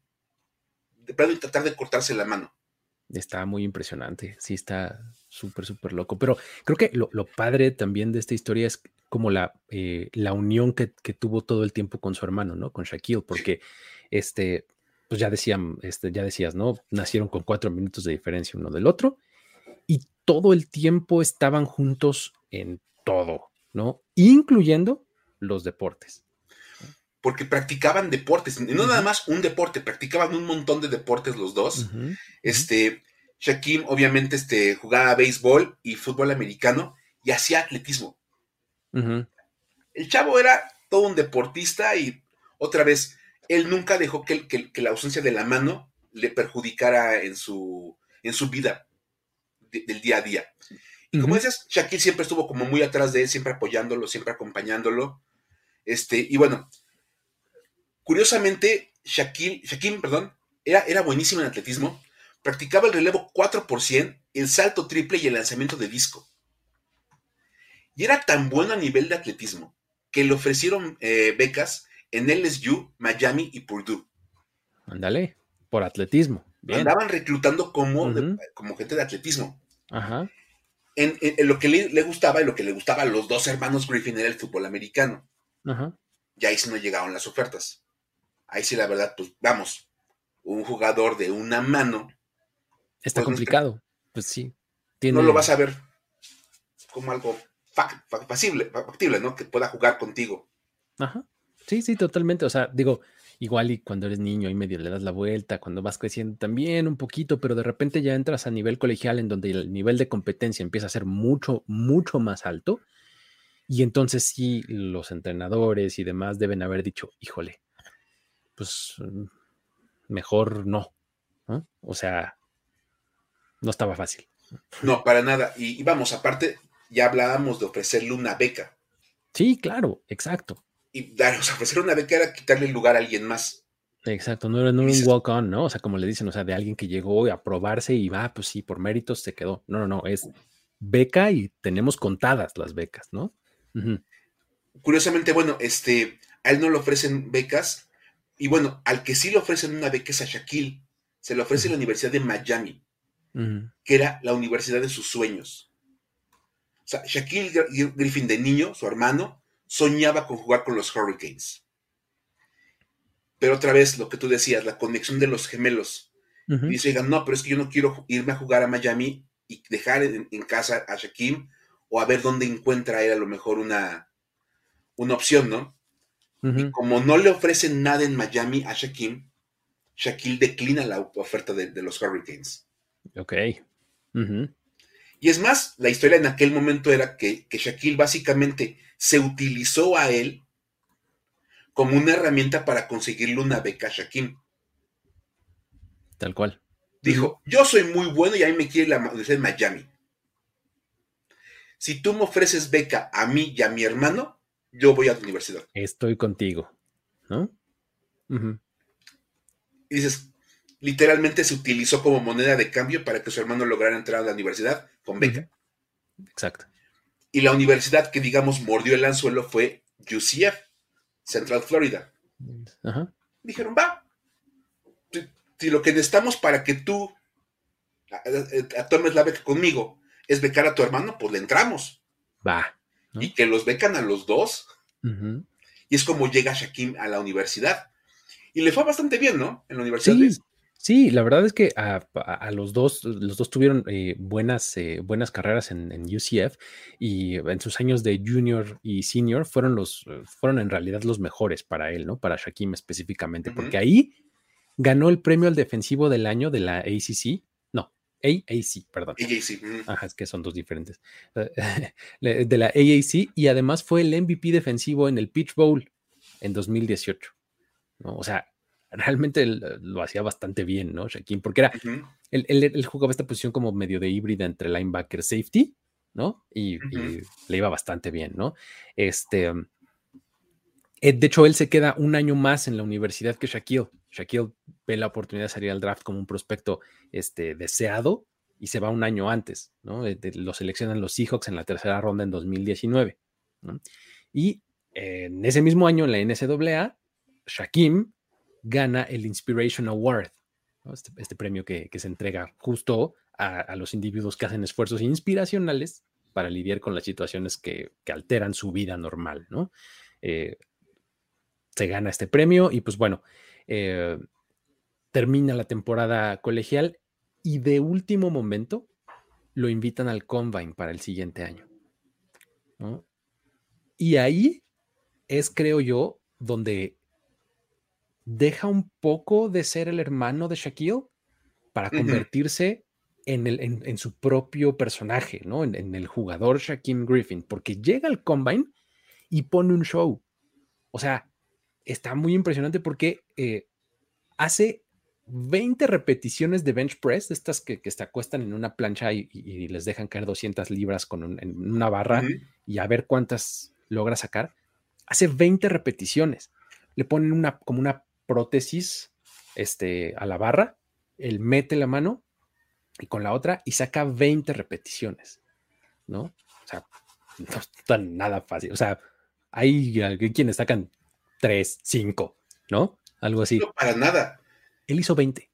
de tratar de cortarse la mano. Está muy impresionante, sí está súper, súper loco. Pero creo que lo, padre también de esta historia es como la, eh, la unión que, tuvo todo el tiempo con su hermano, ¿no? Con Shaquille, porque este, pues ya decían, este, ya decías, ¿no? Nacieron con cuatro minutos de diferencia uno del otro y todo el tiempo estaban juntos en todo, ¿no? Incluyendo los deportes. Porque practicaban deportes, no nada más un deporte, practicaban un montón de deportes los dos. Este, Shaquem obviamente este, jugaba béisbol y fútbol americano y hacía atletismo. El chavo era todo un deportista y otra vez, él nunca dejó que, la ausencia de la mano le perjudicara en su, en su vida del día a día. Y como dices, Shaquille siempre estuvo como muy atrás de él, siempre apoyándolo, siempre acompañándolo. Este, y bueno, curiosamente, Shaquille, Shaquille perdón, era, era buenísimo en atletismo, practicaba el relevo 4 el salto triple y el lanzamiento de disco. Y era tan bueno a nivel de atletismo que le ofrecieron eh, becas en LSU, Miami y Purdue. Ándale, por atletismo. Andaban reclutando como, como gente de atletismo. Ajá. En, lo que le, gustaba y lo que le gustaba a los dos hermanos Griffin era el fútbol americano. Ajá. Y ahí sí no llegaron las ofertas. Ahí sí, la verdad, pues vamos, un jugador de una mano. Está pues, complicado. pues sí. No lo vas a ver como algo factible, ¿no? Que pueda jugar contigo. Ajá. Sí, sí, totalmente. O sea, digo, igual y cuando eres niño y medio le das la vuelta, cuando vas creciendo también un poquito, pero de repente ya entras a nivel colegial en donde el nivel de competencia empieza a ser mucho, mucho más alto. Y entonces sí, los entrenadores y demás deben haber dicho, híjole, pues mm, mejor no. O sea, no estaba fácil. No, para nada. Y, vamos, aparte, ya hablábamos de ofrecerle una beca. Sí, claro, exacto. Y dar, o sea, ofrecer una beca era quitarle el lugar a alguien más. Exacto, no era, un walk-on, ¿no? O sea, como le dicen, o sea, de alguien que llegó a probarse y va, pues sí, por méritos se quedó. No, no, no, es beca y tenemos contadas las becas, ¿no? Curiosamente, bueno, este, a él no le ofrecen becas y bueno, al que sí le ofrecen una beca es a Shaquille. Se le ofrece la Universidad de Miami, que era la universidad de sus sueños. O sea, Shaquille Griffin de niño, su hermano, soñaba con jugar con los Hurricanes. Pero otra vez, lo que tú decías, la conexión de los gemelos. Y dice, no, pero es que yo no quiero irme a jugar a Miami y dejar en, casa a Shaquille o a ver dónde encuentra él a lo mejor una, una opción, ¿no? Y como no le ofrecen nada en Miami a Shaquille, Shaquille declina la oferta de, los Hurricanes. Ok. Y es más, la historia en aquel momento era que, que Shaquille básicamente se utilizó a él como una herramienta para conseguirle una beca a Shaquille. Tal cual. Dijo, yo soy muy bueno y a mí me quiere la Universidad de Miami. Si tú me ofreces beca a mí y a mi hermano, yo voy a la universidad. Estoy contigo, ¿no? Y dices, literalmente se utilizó como moneda de cambio para que su hermano lograra entrar a la universidad con beca. Exacto. Y la universidad que, digamos, mordió el anzuelo fue UCF, Central Florida. Dijeron, va, si, lo que necesitamos para que tú tomes la beca conmigo es becar a tu hermano, pues le entramos. Va. Y que los becan a los dos. Y es como llega Shaquim a la universidad. Y le fue bastante bien, ¿no? En la universidad. Sí, la verdad es que a, los dos, los dos tuvieron eh, buenas, eh, buenas carreras en, UCF y en sus años de junior y senior fueron los, fueron en realidad los mejores para él, ¿no? Para Shaquim específicamente, porque ahí ganó el premio al defensivo del año de la ACC AAC, perdón. AAC. Ajá, es que son dos diferentes. De la AAC y además fue el MVP defensivo en el Pitch Bowl en 2018. ¿no? O sea, realmente lo hacía bastante bien, ¿no? Shaquille, porque era, él, jugaba esta posición como medio de híbrida entre linebacker safety, ¿no? Y, le iba bastante bien, ¿no? Este, eh, de hecho, él se queda un año más en la universidad que Shaquille. Shaquille ve la oportunidad de salir al draft como un prospecto este, deseado y se va un año antes, ¿no? lo seleccionan los Seahawks en la tercera ronda en 2019. Y en ese mismo año en la NCAA, Shaquem gana el Inspiration Award, este, este, premio que, se entrega justo a, los individuos que hacen esfuerzos inspiracionales para lidiar con las situaciones que, alteran su vida normal, ¿no? Eh, se gana este premio y pues bueno, eh, termina la temporada colegial y de último momento lo invitan al Combine para el siguiente año. Y ahí es, creo yo, donde deja un poco de ser el hermano de Shaquille para convertirse en, el, en, su propio personaje, ¿no? En, el jugador Shaquille Griffin, porque llega al Combine y pone un show. O sea, está muy impresionante porque eh, hace 20 repeticiones de bench press, estas que, que se acuestan en una plancha y, les dejan caer 200 libras con en una barra y a ver cuántas logra sacar. Hace 20 repeticiones. Le ponen una, como una prótesis este, a la barra, él mete la mano y con la otra y saca 20 repeticiones, ¿no? O sea, no está nada fácil. O sea, hay quienes sacan 3, 5, ¿no? Algo así. No, para nada él hizo 20,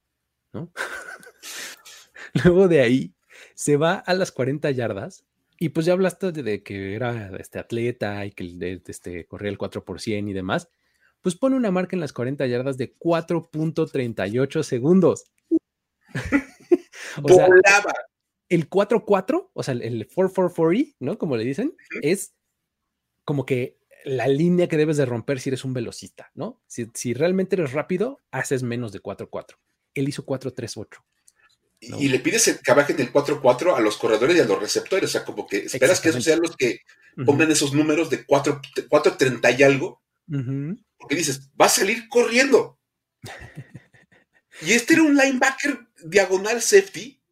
¿no? Luego de ahí se va a las 40 yardas y pues ya hablaste de, que era este atleta y que este, corría el 4 por 100 y demás. Pues pone una marca en las 40 yardas de 4.38 segundos. o sea, el 4-4, o sea, el 4-4-40, ¿no? Como le dicen, es como que la línea que debes de romper si eres un velocista, ¿no? Si, realmente eres rápido, haces menos de 4-4. Él hizo 4-3-8. Y le pides que bajen del 4-4 a los corredores y a los receptores. O sea, como que esperas que esos sean los que pongan esos números de 4-30 y algo. Porque dices, va a salir corriendo. y este era un linebacker diagonal safety.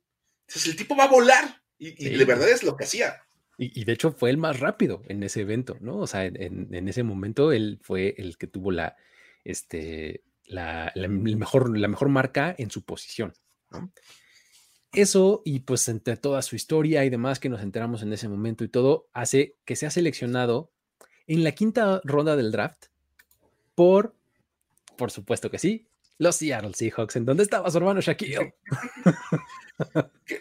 Entonces el tipo va a volar. Y, y de verdad es lo que hacía. Y, de hecho fue el más rápido en ese evento, ¿no? O sea, en, ese momento él fue el que tuvo la, este, la, mejor, la mejor marca en su posición, ¿no? eso y pues entre toda su historia y demás que nos enteramos en ese momento y todo, hace que sea seleccionado en la quinta ronda del draft por, por supuesto que sí, los Seattle Seahawks. ¿En dónde estaba su hermano Shaquille?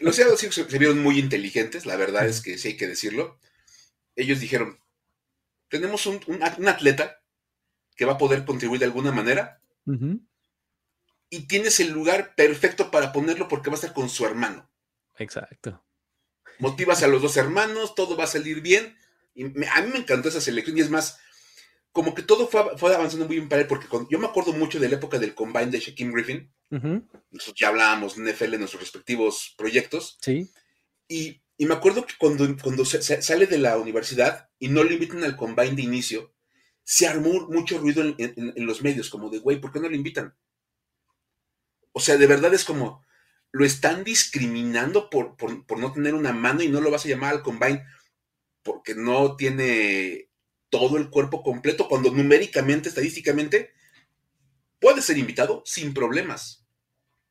los Seattle Seahawks se vieron muy inteligentes, la verdad es que sí hay que decirlo. Ellos dijeron, tenemos un, atleta que va a poder contribuir de alguna manera y tienes el lugar perfecto para ponerlo porque va a estar con su hermano. Exacto. Motivas a los dos hermanos, todo va a salir bien. Y a mí me encantó esa selección y es más, como que todo fue, avanzando muy bien para él, porque yo me acuerdo mucho de la época del combine de Shaquem Griffin. Nosotros ya hablábamos NFL en nuestros respectivos proyectos. Sí. Y, me acuerdo que cuando, cuando sale de la universidad y no le invitan al combine de inicio, se armó mucho ruido en, en los medios, como de, güey, ¿por qué no le invitan? O sea, de verdad es como, lo están discriminando por, no tener una mano y no lo vas a llamar al combine porque no tiene todo el cuerpo completo, cuando numéricamente, estadísticamente, puede ser invitado sin problemas.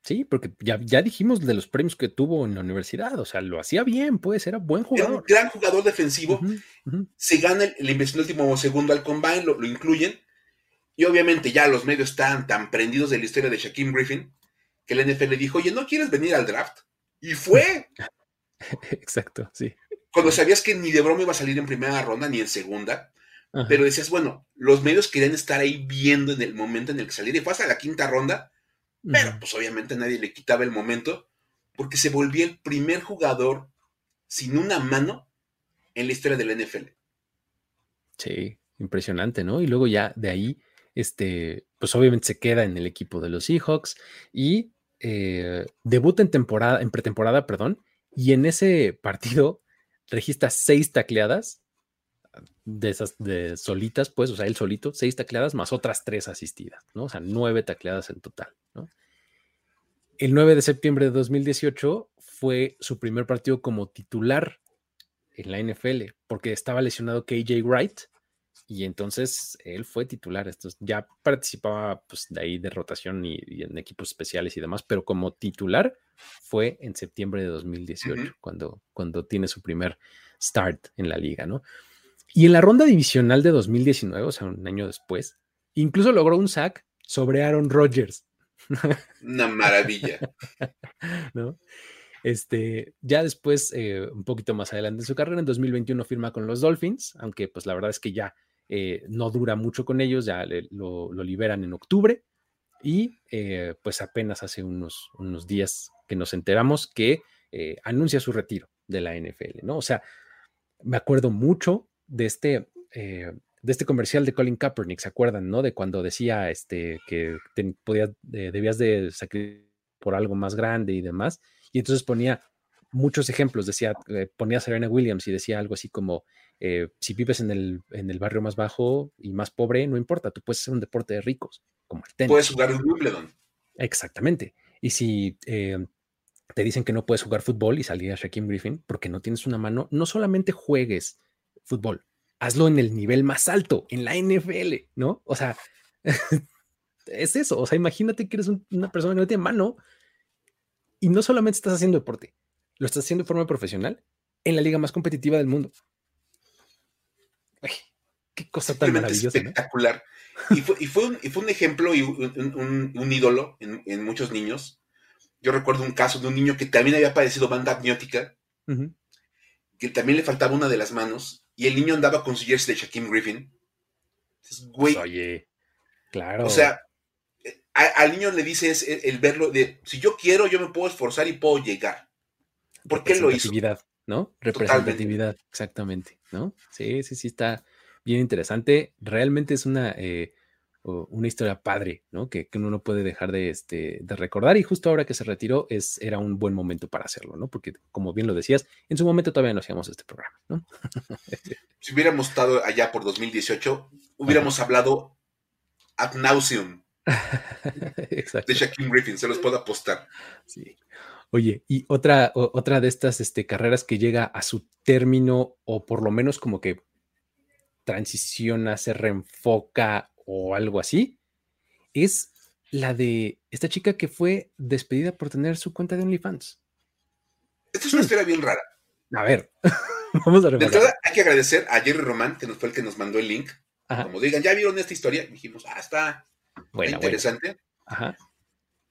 Sí, porque ya, ya dijimos de los premios que tuvo en la universidad, o sea, lo hacía bien, pues era buen jugador. Era un gran jugador defensivo, se gana el, la inversión último segundo al combine, lo, lo, incluyen, y obviamente ya los medios están tan prendidos de la historia de Shaquem Griffin, que el NFL le dijo, oye, ¿no quieres venir al draft? Y fue. Exacto, sí. Cuando sabías que ni de broma iba a salir en primera ronda ni en segunda, pero decías, bueno, los medios querían estar ahí viendo en el momento en el que saliera y fue hasta la quinta ronda, pero pues obviamente nadie le quitaba el momento porque se volvía el primer jugador sin una mano en la historia del NFL. Sí, impresionante, ¿no? Y luego ya de ahí este, pues obviamente se queda en el equipo de los Seahawks y eh, debuta en temporada, en pretemporada, perdón, y en ese partido registra seis tacleadas de esas de solitas, pues, o sea, él solito, seis tacleadas más otras tres asistidas, ¿no? O sea, nueve tacleadas en total, ¿no? El 9 de septiembre de 2018 fue su primer partido como titular en la NFL, porque estaba lesionado KJ Wright, y entonces él fue titular. Estos, ya participaba pues, de ahí de rotación y, en equipos especiales y demás, pero como titular fue en septiembre de 2018, cuando, cuando tiene su primer start en la liga, ¿no? Y en la ronda divisional de 2019, o sea, un año después, incluso logró un sack sobre Aaron Rodgers. Una maravilla. ¿No? Este, ya después, eh, un poquito más adelante en su carrera, en 2021 firma con los Dolphins, aunque pues la verdad es que ya eh, no dura mucho con ellos, ya lo, liberan en octubre y eh, pues apenas hace unos, unos días que nos enteramos que anuncia su retiro de la NFL, ¿no? O sea, me acuerdo mucho de este, de este comercial de Colin Kaepernick, ¿se acuerdan, no? De cuando decía este, que debías de sacrificar por algo más grande y demás, y entonces ponía muchos ejemplos, decía, ponía a Serena Williams y decía algo así como, eh, si vives en el, en el barrio más bajo y más pobre, no importa, tú puedes hacer un deporte de ricos, como el tenis. Puedes jugar un Wimbledon. Exactamente. Y si eh, te dicen que no puedes jugar fútbol y salir a Shaquem Griffin porque no tienes una mano, no solamente juegues fútbol, hazlo en el nivel más alto, en la NFL, ¿no? O sea, es eso. O sea, imagínate que eres una persona que no tiene mano y no solamente estás haciendo deporte, lo estás haciendo de forma profesional en la liga más competitiva del mundo qué cosa tan maravillosa. Espectacular. Y, fue, un, ejemplo y un, ídolo en, muchos niños. Yo recuerdo un caso de un niño que también había padecido banda amniótica, que también le faltaba una de las manos, y el niño andaba con su jersey de Shaquem Griffin. güey. Oye, claro. O sea, al niño le dices el, verlo de, si yo quiero, yo me puedo esforzar y puedo llegar. ¿Por qué lo hizo? ¿no? Representatividad, exactamente, ¿no? Sí, sí, sí, está bien interesante. Realmente es una, eh, una historia padre, ¿no? Que, uno no puede dejar de, este, de recordar y justo ahora que se retiró es, era un buen momento para hacerlo, ¿no? Porque como bien lo decías, en su momento todavía no hacíamos este programa, ¿no? si hubiéramos estado allá por 2018, hubiéramos hablado ad nauseum de Shaquille Griffin, se los puedo apostar. Sí. Oye, y otra, otra de estas este, carreras que llega a su término, o por lo menos como que transiciona, se reenfoca o algo así, es la de esta chica que fue despedida por tener su cuenta de OnlyFans. Esta es una historia bien rara. A ver, vamos a De entrada, hay que agradecer a Jerry Román, que nos fue el que nos mandó el link. Como digan, ¿ya vieron esta historia? dijimos, ah, está, interesante. Ajá.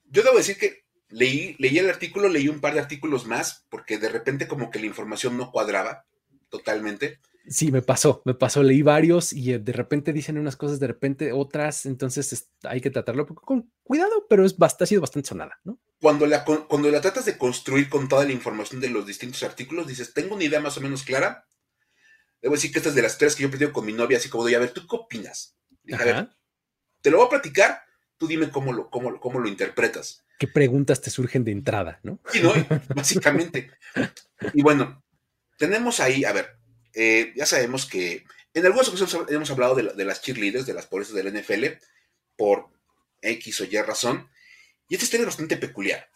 Yo debo decir que leí, leí el artículo, leí un par de artículos más, porque de repente como que la información no cuadraba totalmente. Sí, me pasó, me pasó, leí varios y eh, de repente dicen unas cosas, de repente otras, entonces hay que tratarlo con cuidado, pero es ha sido bastante sonada, ¿no? Cuando la, cuando la tratas de construir con toda la información de los distintos artículos, dices, tengo una idea más o menos clara. Debo decir que esta es de las tres que yo he pedido con mi novia, así como doy, a ver, ¿tú qué opinas? a ver, te lo voy a platicar, tú dime cómo lo, cómo, cómo lo interpretas. ¿Qué preguntas te surgen de entrada, no? Sí, no, básicamente. y bueno, tenemos ahí, a ver, eh, ya sabemos que en algunas ocasiones hemos hablado de, las cheerleaders, de las pobres del NFL, por X o Y razón. Y esta historia es bastante peculiar.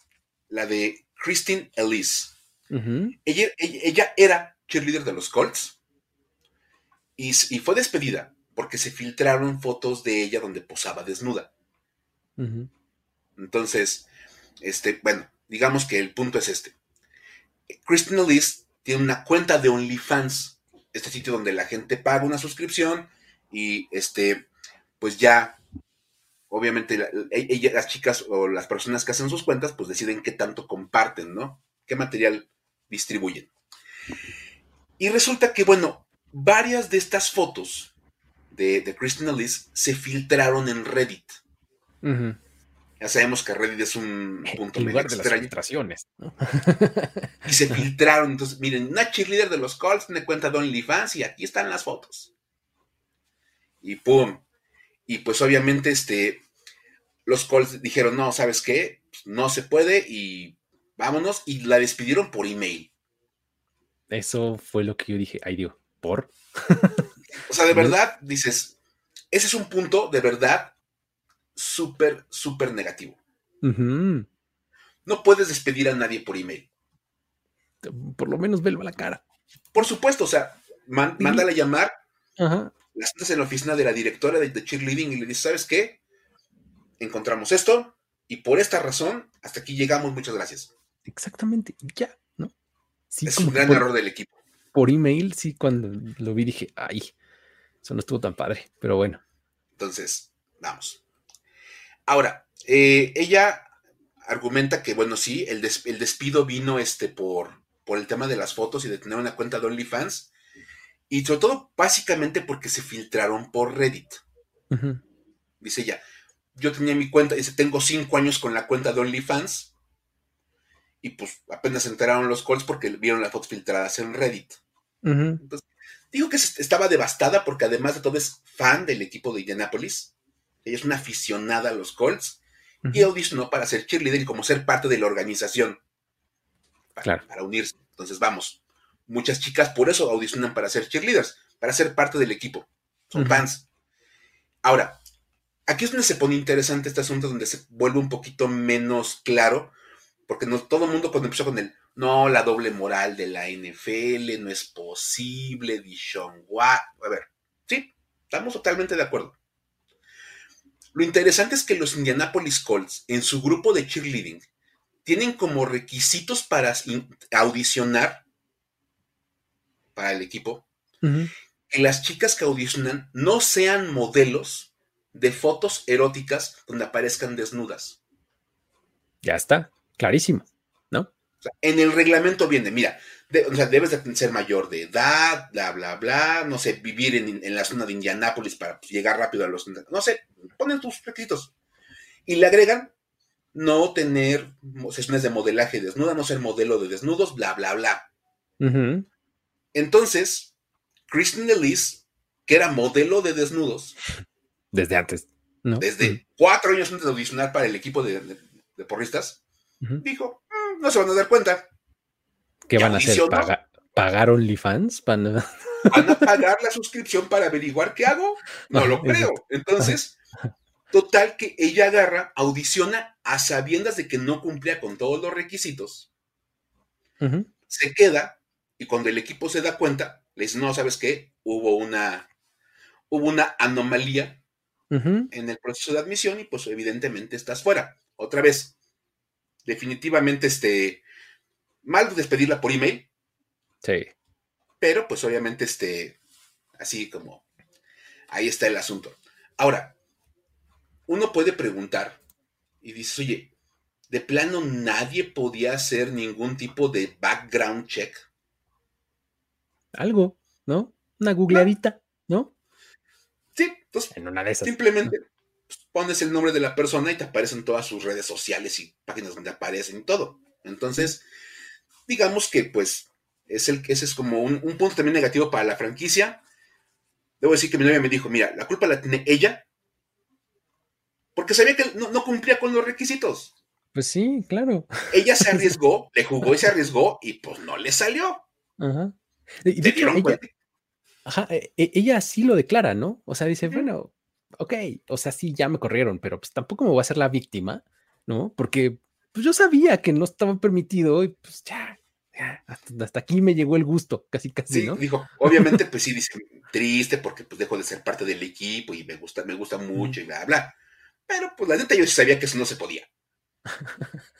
La de Christine Elise. ella, ella, era cheerleader de los Colts y, fue despedida porque se filtraron fotos de ella donde posaba desnuda. Entonces, este, bueno, digamos que el punto es este. Christine Elise tiene una cuenta de OnlyFans este sitio donde la gente paga una suscripción y este, pues ya, obviamente las chicas o las personas que hacen sus cuentas, pues deciden qué tanto comparten, ¿no? ¿Qué material distribuyen? Y resulta que, bueno, varias de estas fotos de, de Christina Liz se filtraron en Reddit. Ya sabemos que Reddit es un punto de las filtraciones. y se filtraron. Entonces, miren, una cheerleader de los Colts me cuenta de OnlyFans y aquí están las fotos. Y pum. Y pues obviamente este, los Colts dijeron, no, ¿sabes qué? Pues, no se puede y vámonos. Y la despidieron por email. Eso fue lo que yo dije, ay Dios, ¿por? o sea, de verdad, dices, ese es un punto de verdad súper, súper negativo. No puedes despedir a nadie por email. Por lo menos velo a la cara. Por supuesto, o sea, mándale a llamar. Ajá. Las en la oficina de la directora de, cheerleading y le dices, ¿sabes qué? Encontramos esto y por esta razón, hasta aquí llegamos, muchas gracias. Exactamente, ya, ¿no? es un gran error del equipo. Por email, sí, cuando lo vi dije, ay, eso no estuvo tan padre, pero bueno. Entonces, vamos. Ahora, eh, ella argumenta que, bueno, sí, el, despido vino este, por, por el tema de las fotos y de tener una cuenta de OnlyFans. Y sobre todo, básicamente porque se filtraron por Reddit. Dice ella, yo tenía mi cuenta, dice, tengo cinco años con la cuenta de OnlyFans. Y pues apenas se enteraron los calls porque vieron las fotos filtradas en Reddit. Entonces, digo que estaba devastada porque además de todo es fan del equipo de Indianapolis. Ella es una aficionada a los Colts y audicionó para ser cheerleader y como ser parte de la organización. Para, para unirse. Entonces, vamos. Muchas chicas por eso audicionan para ser cheerleaders, para ser parte del equipo. Son fans. Ahora, aquí es donde se pone interesante este asunto, donde se vuelve un poquito menos claro, porque no, todo el mundo cuando empezó con el, no, la doble moral de la NFL, no es posible, Dishon. A ver, sí, estamos totalmente de acuerdo. Lo interesante es que los Indianapolis Colts, en su grupo de cheerleading, tienen como requisitos para audicionar para el equipo que las chicas que audicionan no sean modelos de fotos eróticas donde aparezcan desnudas. Ya está, clarísimo, ¿no? en el reglamento viene, mira, o sea, debes de ser mayor de edad, bla, bla, bla, no sé, vivir en, la zona de Indianápolis para pues, llegar rápido a los... No sé, ponen tus requisitos. Y le agregan no tener sesiones de modelaje desnuda, no ser modelo de desnudos, bla, bla, bla. Entonces, Kristen Elise, que era modelo de desnudos. Desde antes, ¿no? Desde cuatro años antes de audicionar para el equipo de, porristas, dijo, mm, no se van a dar cuenta. ¿Qué van a hacer? ¿Pagar OnlyFans? ¿Van a... ¿Van a pagar la suscripción para averiguar qué hago? No lo creo. Entonces, total que ella agarra, audiciona a sabiendas de que no cumplía con todos los requisitos. Se queda y cuando el equipo se da cuenta, le dice, no, ¿sabes qué? Hubo una, hubo una anomalía en el proceso de admisión y pues evidentemente estás fuera. Otra vez, definitivamente este, mal despedirla por email. Sí. Pero pues obviamente este, así como, ahí está el asunto. Ahora, uno puede preguntar y dices, oye, de plano nadie podía hacer ningún tipo de background check. Algo, ¿no? Una googleadita, ¿no? Sí, entonces en una de esas. simplemente pues, pones el nombre de la persona y te aparecen todas sus redes sociales y páginas donde aparecen y todo. Entonces, digamos que pues es el, ese es como un, un punto también negativo para la franquicia. Debo decir que mi novia me dijo, mira, la culpa la tiene ella porque sabía que no, cumplía con los requisitos. Pues sí, claro. Ella se arriesgó, le jugó y se arriesgó y pues no le salió. Ajá. Y ella, ajá, e, e, ella sí lo declara, ¿no? O sea, dice, bueno, ok, o sea, sí, ya me corrieron, pero pues tampoco me voy a hacer la víctima, ¿no? Porque pues yo sabía que no estaba permitido y pues ya, ya hasta, aquí me llegó el gusto, casi, casi, sí, dijo, obviamente, pues sí, dice, triste porque pues dejo de ser parte del equipo y me gusta, me gusta mucho y bla, bla. Pero pues la neta yo sabía que eso no se podía.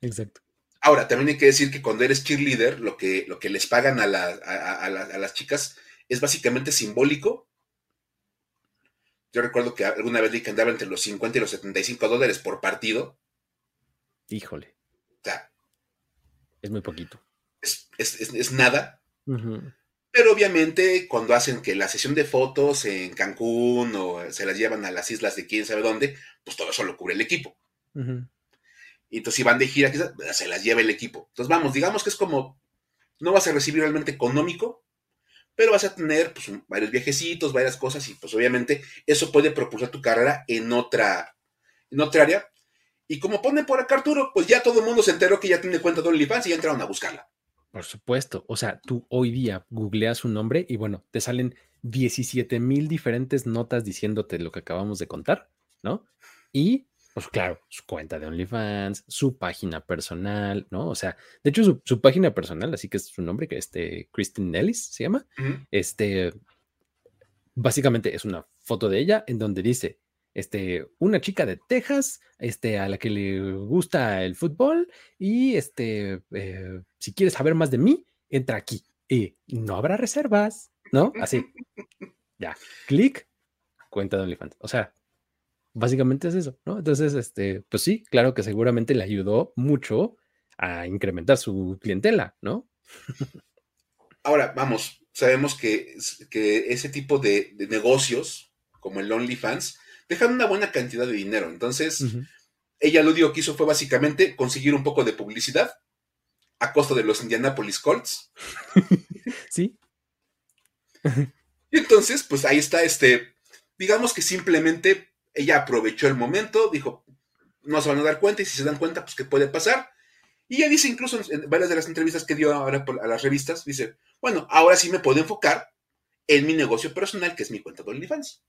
Exacto. Ahora, también hay que decir que cuando eres cheerleader, lo que, lo que les pagan a, a, las chicas es básicamente simbólico. Yo recuerdo que alguna vez leí que andaba entre los 50 y los 75 dólares por partido. Híjole. O sea. Es muy poquito. Es, nada. Pero obviamente cuando hacen que la sesión de fotos en Cancún o se las llevan a las islas de quién sabe dónde, pues todo eso lo cubre el equipo. Y entonces si van de gira, se las lleva el equipo. Entonces vamos, digamos que es como, no vas a recibir realmente económico, pero vas a tener pues, varios viajecitos, varias cosas y pues obviamente eso puede propulsar tu carrera en otra, en otra área. Y como pone por acá Arturo, pues ya todo el mundo se enteró que ya tiene cuenta de OnlyFans y ya entraron a buscarla. Por supuesto. O sea, tú hoy día googleas su nombre y bueno, te salen 17 mil diferentes notas diciéndote lo que acabamos de contar, ¿no? Y, pues claro, su cuenta de OnlyFans, su página personal, ¿no? O sea, de hecho, su, página personal, así que es su nombre, que este, Kristen Ellis se llama, este, básicamente es una foto de ella en donde dice, este, una chica de Texas, este, a la que le gusta el fútbol y este, eh, si quieres saber más de mí, entra aquí y no habrá reservas, ¿no? Así, ya, clic, cuenta de OnlyFans. O sea, básicamente es eso, ¿no? Entonces, este, pues sí, claro que seguramente le ayudó mucho a incrementar su clientela, ¿no? Ahora, vamos, sabemos que, que ese tipo de, de negocios, como el OnlyFans, dejan una buena cantidad de dinero. Entonces, ella lo único que hizo fue básicamente conseguir un poco de publicidad a costo de los Indianapolis Colts. sí. y entonces, pues ahí está este, digamos que simplemente ella aprovechó el momento, dijo, no se van a dar cuenta y si se dan cuenta, pues qué puede pasar. Y ella dice incluso en varias de las entrevistas que dio ahora a las revistas, dice, bueno, ahora sí me puedo enfocar en mi negocio personal, que es mi cuenta de OnlyFans.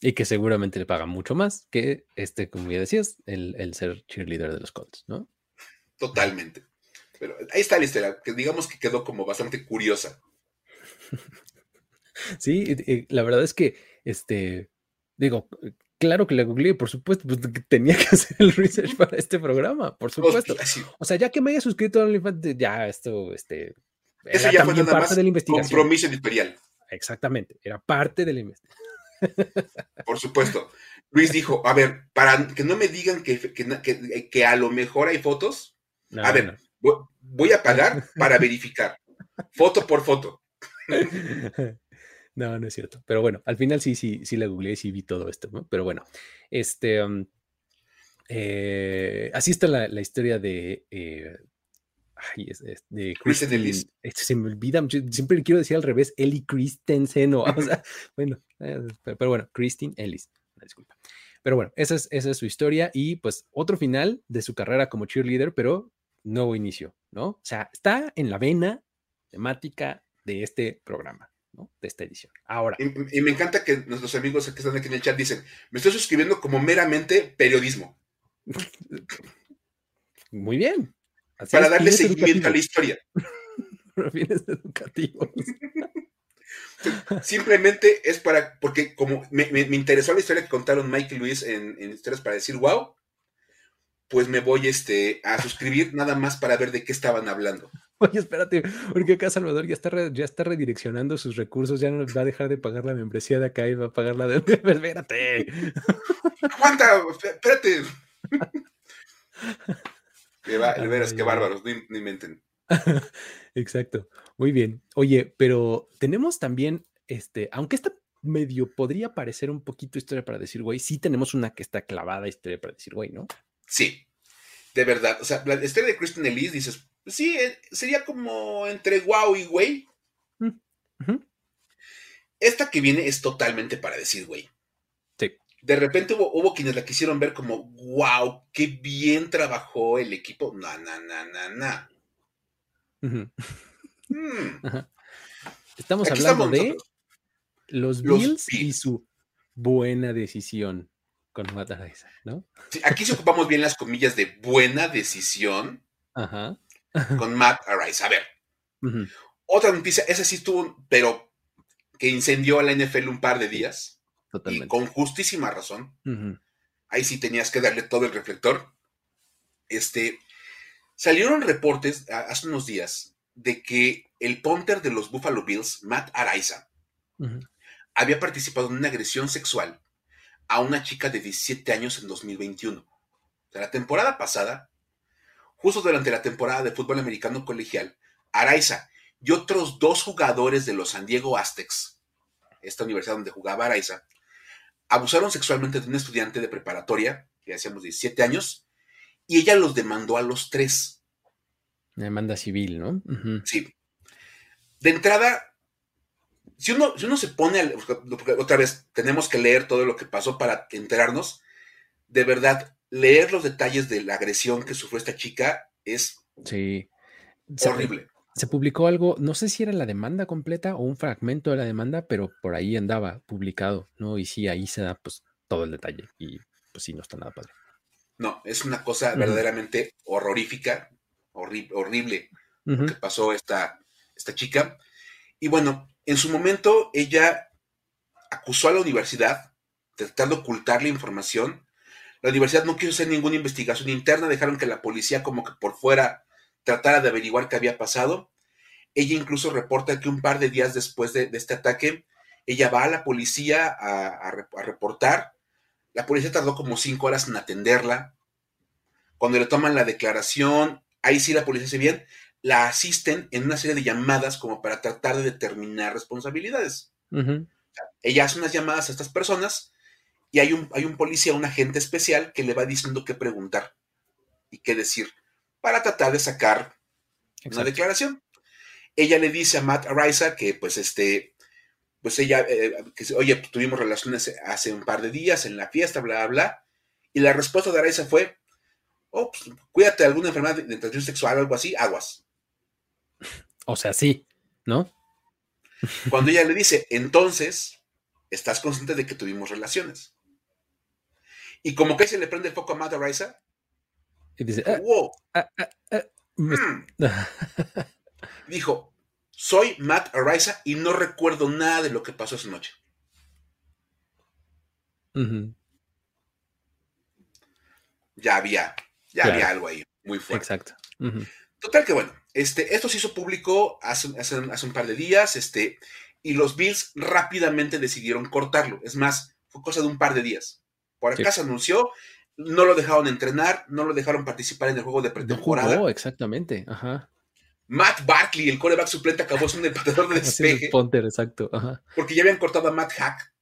Y que seguramente le pagan mucho más que, este, como ya decías, el, ser cheerleader de los Colts, ¿no? Totalmente. Pero ahí está la historia, que digamos que quedó como bastante curiosa. Sí, la verdad es que, este, digo, claro que la googleé, por supuesto, pues tenía que hacer el research para este programa, por supuesto. O sea, ya que me haya suscrito a OnlyFans, ya esto, este, eso ya fue parte de la investigación. Compromiso editorial. Exactamente, era parte de la investigación. Por supuesto. Luis dijo, a ver, para que no me digan que, que, a lo mejor hay fotos, a ver, voy, a pagar para verificar, foto por foto. No, no es cierto. Pero bueno, al final sí, sí, sí la googleé y sí vi todo esto, ¿no? Pero bueno, este, um, eh, así está la, historia de, eh, Ay, es, de Kristen Ellis. Este, se me olvida, siempre quiero decir al revés, Ellie Christensen o, o sea, bueno, eh, pero, bueno, Kristen Ellis, disculpa. Pero bueno, esa es, esa es su historia y pues otro final de su carrera como cheerleader, pero nuevo inicio, ¿no? O sea, está en la vena temática de este programa, ¿no? De esta edición. Ahora. Y, me encanta que nuestros amigos que están aquí en el chat dicen, me estoy suscribiendo como meramente periodismo. Muy bien, para darle seguimiento a la historia. fines educativos. Simplemente es para, porque como me, interesó la historia que contaron Mike y Luis en, Historias para decir wow, pues me voy este, a suscribir nada más para ver de qué estaban hablando. Oye, espérate, porque acá Salvador ya está, ya está redireccionando sus recursos, ya no va a dejar de pagar la membresía de acá y va a pagar la de... espérate. Aguanta, espérate. De veras, qué bárbaros, no, no inventen. Exacto. Muy bien. Oye, pero tenemos también, este, aunque esta medio podría parecer un poquito historia para decir, güey, sí tenemos una que está clavada historia para decir, güey, ¿no? Sí, de verdad. O sea, la historia de Kristen Elise, dices, sí, eh, sería como entre wow y güey. Mm, esta que viene es totalmente para decir, güey. De repente hubo, hubo, quienes la quisieron ver como, wow, qué bien trabajó el equipo. No, no, no, no, no. Mm. Estamos hablando de los Bills, y su buena decisión con Matt Araiza, ¿no? aquí se ocupamos bien las comillas de buena decisión con Matt Araiza. A ver, otra noticia, esa sí estuvo, pero que incendió a la NFL un par de días. Y con justísima razón. Ahí sí tenías que darle todo el reflector. Este, salieron reportes hace unos días de que el punter de los Buffalo Bills, Matt Araiza, había participado en una agresión sexual a una chica de 17 años en 2021. De la temporada pasada, justo durante la temporada de fútbol americano colegial, Araiza y otros dos jugadores de los San Diego Aztecs, esta universidad donde jugaba Araiza, abusaron sexualmente de un estudiante de preparatoria, que decíamos 17 años, y ella los demandó a los tres. Demanda civil, ¿no? Sí. De entrada, si uno, si uno se pone, otra vez, tenemos que leer todo lo que pasó para enterarnos, de verdad, leer los detalles de la agresión que sufrió esta chica es sí. horrible. Se, publicó algo, no sé si era la demanda completa o un fragmento de la demanda, pero por ahí andaba publicado, ¿no? Y sí, ahí se da pues todo el detalle y pues sí, no está nada padre. No, es una cosa verdaderamente horrorífica horrible lo que pasó esta, esta chica. Y bueno, en su momento ella acusó a la universidad de tratar de ocultar la información. La universidad no quiso hacer ninguna investigación interna, dejaron que la policía como que por fuera tratara de averiguar qué había pasado. Ella incluso reporta que un par de días después de, este ataque, ella va a la policía a, a, reportar. La policía tardó como cinco horas en atenderla. Cuando le toman la declaración, ahí sí la policía hace bien, la asisten en una serie de llamadas como para tratar de determinar responsabilidades. ella hace unas llamadas a estas personas y hay un, hay un policía, un agente especial que le va diciendo qué preguntar y qué decir para tratar de sacar una declaración. Ella le dice a Matt Araiza que pues este, pues ella, eh, que, oye, pues, tuvimos relaciones hace un par de días en la fiesta, bla, bla, bla. Y la respuesta de Araiza fue, oh, pues, cuídate de alguna enfermedad de, transmisión sexual o algo así, aguas. O sea, sí, ¿no? Cuando ella le dice, entonces, ¿estás consciente de que tuvimos relaciones? Y como que se le prende el foco a Matt Araiza. Y dice, ah, wow. Ah, ah, mm. Dijo, soy Matt Araiza y no recuerdo nada de lo que pasó esa noche ya había, ya había algo ahí muy fuerte. Exacto. Total que bueno, este, esto se hizo público hace, hace, un par de días, este, y los Bills rápidamente decidieron cortarlo. Es más, fue cosa de un par de días. Por acá se anunció, no lo dejaron entrenar, no lo dejaron participar en el juego de pretemporada. No exactamente, ajá. Matt Barkley, el coreback suplente, acabó siendo el pateador de despeje. exacto. Ajá. Porque ya habían cortado a Matt Hack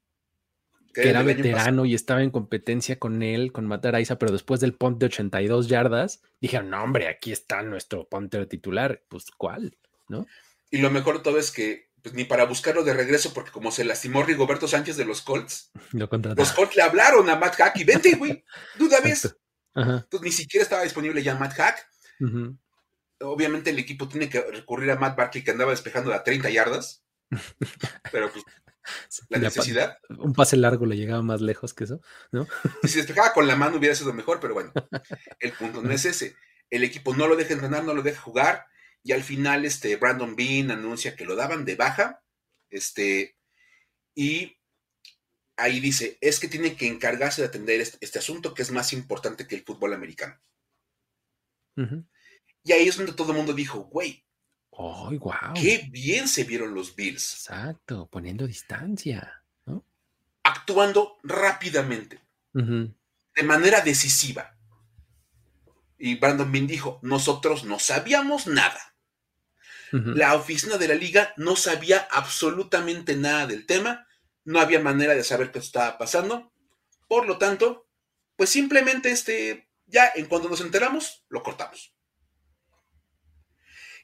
que era veterano y estaba en competencia con él, con Matt Araiza, pero después del punt de 82 yardas, dijeron, no, hombre, aquí está nuestro punter titular. Pues, ¿cuál? ¿No? Y lo mejor de todo es que pues, ni para buscarlo de regreso, porque como se lastimó Rigoberto Sánchez de los Colts, los Colts le hablaron a Matt Hack y vente, güey, duda vez. Entonces ni siquiera estaba disponible ya Matt Hack. Obviamente el equipo tiene que recurrir a Matt Barkley que andaba despejando a 30 yardas. pero pues la necesidad. Un pase largo le llegaba más lejos que eso, ¿no? Si despejaba con la mano hubiera sido mejor, pero bueno, el punto no es ese. El equipo no lo deja entrenar, no lo deja jugar, y al final este Brandon Bean anuncia que lo daban de baja, este, y ahí dice, es que tiene que encargarse de atender este, este asunto que es más importante que el fútbol americano. Y ahí es donde todo el mundo dijo, güey. ¡Ay, wow! ¡Qué bien se vieron los Bills! Exacto, poniendo distancia, ¿no? Actuando rápidamente, de manera decisiva. Y Brandon Bean dijo, nosotros no sabíamos nada. La oficina de la liga no sabía absolutamente nada del tema, no había manera de saber qué estaba pasando. Por lo tanto, pues simplemente este, ya en cuanto nos enteramos, lo cortamos.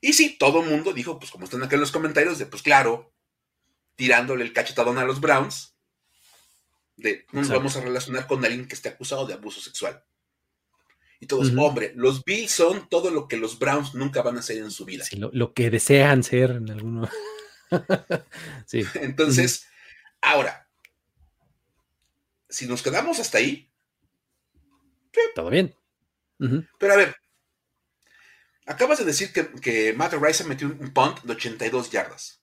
Y sí, todo el mundo dijo, pues como están acá en los comentarios, de pues claro, tirándole el cachetadón a los Browns, de no nos vamos a relacionar con alguien que esté acusado de abuso sexual. Y todos, hombre, los Bills son todo lo que los Browns nunca van a ser en su vida. Sí, lo, que desean ser en alguno. sí. Entonces, ahora, si nos quedamos hasta ahí. Todo bien. Pero a ver, acabas de decir que, Matt Rice metió un punt de 82 yardas.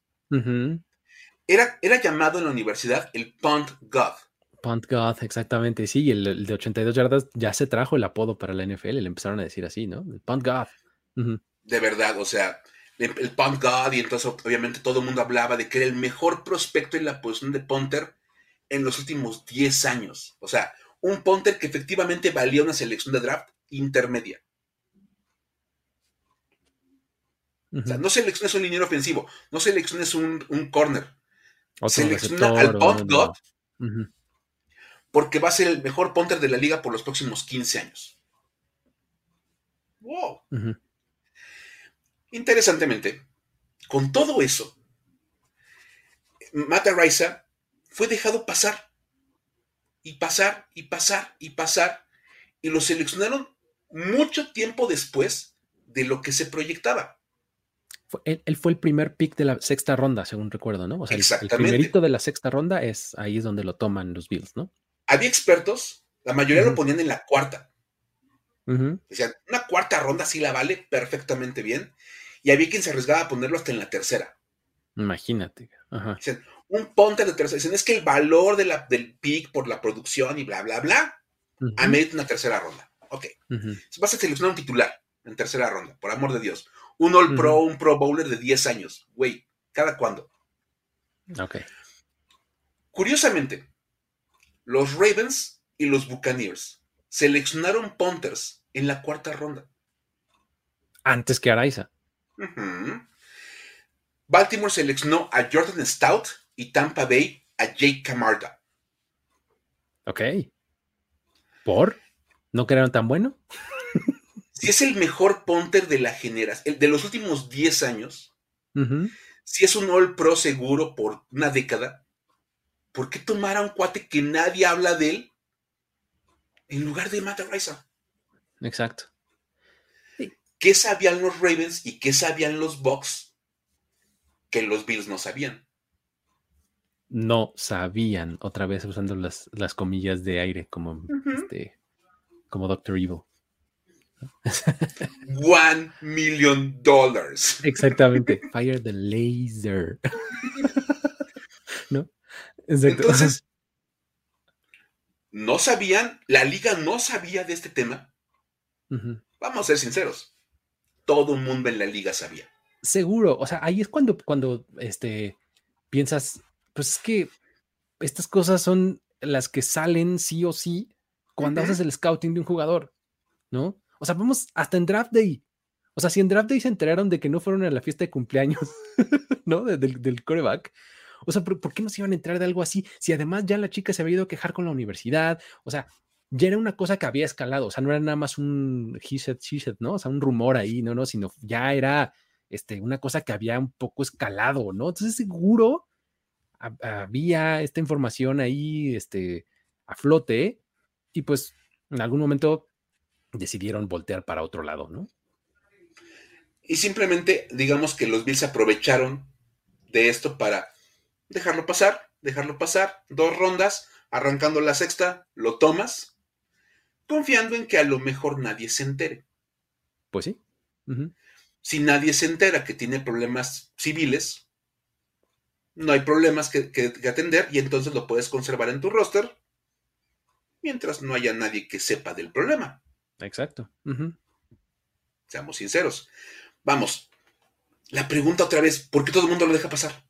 era, era llamado en la universidad el punt god. Punt God, exactamente. Sí, el, el, de 82 yardas ya se trajo el apodo para la NFL, le empezaron a decir así, ¿no? El Punt God. De verdad, o sea, el, Punt God, y entonces obviamente todo el mundo hablaba de que era el mejor prospecto en la posición de punter en los últimos 10 años. O sea, un punter que efectivamente valía una selección de draft intermedia. O sea, no selecciones un liniero ofensivo, no selecciones un, un corner. Selecciona al punt god porque va a ser el mejor punter de la liga por los próximos 15 años. Wow. Interesantemente, con todo eso, Matt Araiza fue dejado pasar y pasar y pasar y pasar y lo seleccionaron mucho tiempo después de lo que se proyectaba. Él, fue el primer pick de la sexta ronda, según recuerdo, ¿no? O sea, el, primerito de la sexta ronda es ahí es donde lo toman los Bills, ¿no? Había expertos, la mayoría lo ponían en la cuarta. Decían, una cuarta ronda sí la vale perfectamente bien. Y había quien se arriesgaba a ponerlo hasta en la tercera. Imagínate. Dicen, un ponte de tercera. Dicen, es que el valor de la, del pick por la producción y bla, bla, bla, a medir una tercera ronda. Ok. Vas a seleccionar un titular en tercera ronda, por amor de Dios. Un All Pro, un Pro Bowler de 10 años. Güey, ¿cada cuándo? Ok. Curiosamente, los Ravens y los Buccaneers seleccionaron punters en la cuarta ronda. Antes que Araiza. Baltimore seleccionó a Jordan Stout y Tampa Bay a Jake Camarda. Ok. ¿Por? ¿No quedaron tan bueno? si es el mejor punter de la generación, de los últimos 10 años, si es un All Pro seguro por una década, ¿por qué tomar a un cuate que nadie habla de él en lugar de Matt Risa? Exacto. ¿Qué sabían los Ravens y qué sabían los Bucks que los Bills no sabían? No sabían, otra vez usando las, comillas de aire como, este, como Doctor Evil. One million dollars. Exactamente. Fire the laser. ¿No? Entonces, no sabían, la liga no sabía de este tema. Vamos a ser sinceros. Todo el mundo en la liga sabía. Seguro, o sea, ahí es cuando, cuando este, piensas, pues es que estas cosas son las que salen sí o sí cuando haces el scouting de un jugador, ¿no? O sea, vamos hasta en draft day. O sea, si en draft day se enteraron de que no fueron a la fiesta de cumpleaños, ¿no? Del, del coreback, o sea, ¿por, qué no se iban a entrar de algo así? Si además ya la chica se había ido a quejar con la universidad, o sea, ya era una cosa que había escalado, o sea, no era nada más un he said, said, ¿no? O sea, un rumor ahí, no, no, sino ya era este, una cosa que había un poco escalado, ¿no? Entonces, seguro había esta información ahí, este, a flote, y pues en algún momento decidieron voltear para otro lado, ¿no? Y simplemente, digamos que los Bills aprovecharon de esto para dejarlo pasar, dejarlo pasar, dos rondas, arrancando la sexta, lo tomas, confiando en que a lo mejor nadie se entere. Pues sí. Si nadie se entera que tiene problemas civiles, no hay problemas que, atender y entonces lo puedes conservar en tu roster mientras no haya nadie que sepa del problema. Exacto. Seamos sinceros. Vamos, la pregunta otra vez, ¿por qué todo el mundo lo deja pasar?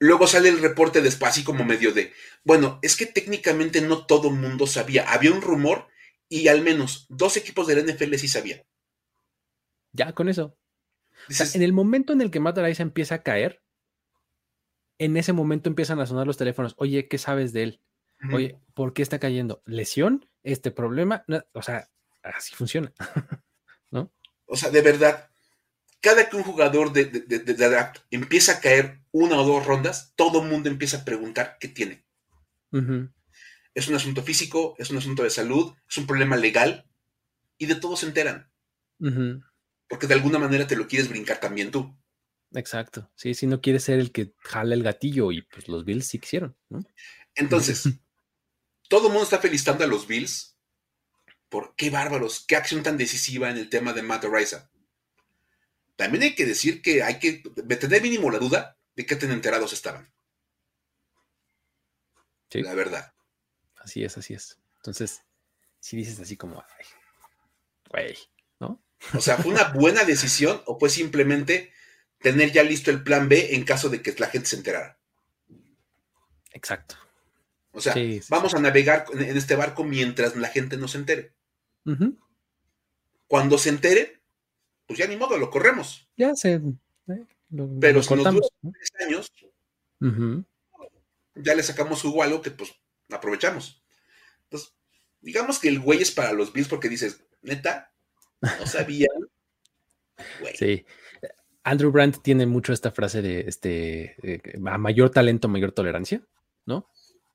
Luego sale el reporte después, como medio de, bueno, es que técnicamente no todo el mundo sabía. Había un rumor y al menos dos equipos del NFL sí sabían. Ya, con eso. en el momento en el que Matt empieza a caer, en ese momento empiezan a sonar los teléfonos. Oye, ¿qué sabes de él? Oye, ¿por qué está cayendo? ¿Lesión? ¿Este problema? o sea, así funciona. ¿No? O sea, de verdad, cada que un jugador de, de, draft empieza a caer una o dos rondas, todo el mundo empieza a preguntar qué tiene. Es un asunto físico, es un asunto de salud, es un problema legal, y de todo se enteran. Porque de alguna manera te lo quieres brincar también tú. Exacto. Sí, si no quieres ser el que jala el gatillo, y pues los Bills sí quisieron, Entonces, todo el mundo está felicitando a los Bills por qué bárbaros, qué acción tan decisiva en el tema de Matt Araiza. También hay que decir que hay que tener mínimo la duda de qué tan enterados estaban. Sí. La verdad. Así es, así es. Entonces, si dices así como, güey, ¿no? O sea, ¿fue una buena decisión o fue simplemente tener ya listo el plan B en caso de que la gente se enterara? Exacto. O sea, vamos a navegar en este barco mientras la gente no se entere. Cuando se entere, pues ya ni modo, lo corremos. Ya se. Eh, Pero si nos dura tres años, ya le sacamos su algo que pues aprovechamos. Entonces, digamos que el güey es para los Bills porque dices, neta, no sabía. Sí. Andrew Brandt tiene mucho esta frase de este eh, a mayor talento, mayor tolerancia, ¿no?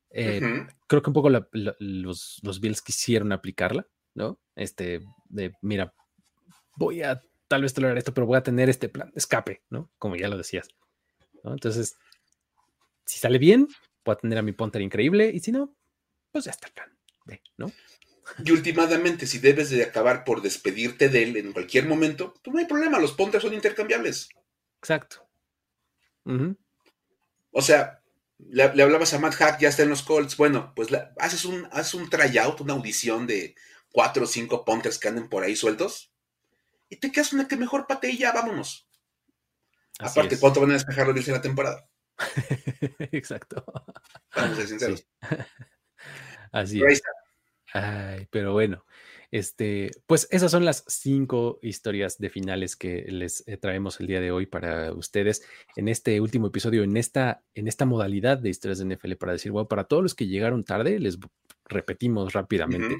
Eh, creo que un poco los, los Bills quisieron aplicarla, ¿no? Este, de mira, voy a tal vez tolerar esto, pero voy a tener este plan escape, ¿no? Como ya lo decías. Entonces, si sale bien, puedo tener a mi punter increíble, y si no, pues ya está el plan, ¿no? Y últimamente, si debes de acabar por despedirte de él en cualquier momento, pues no hay problema, los punters son intercambiables. Exacto. O sea, le, hablabas a Matt Hack, ya está en los Colts. Bueno, pues haces, un, haces un tryout, una audición de cuatro o cinco punters que anden por ahí sueltos y te quedas una que mejor pate y ya, vámonos. Aparte, ¿cuánto van a despejar los en la temporada? Exacto. Vamos a ser sinceros. Así es. Ay, pero bueno, este, pues esas son las cinco historias de finales que les eh, traemos el día de hoy para ustedes en este último episodio, en esta, en esta modalidad de historias de NFL para decir, wow, para todos los que llegaron tarde, les repetimos rápidamente.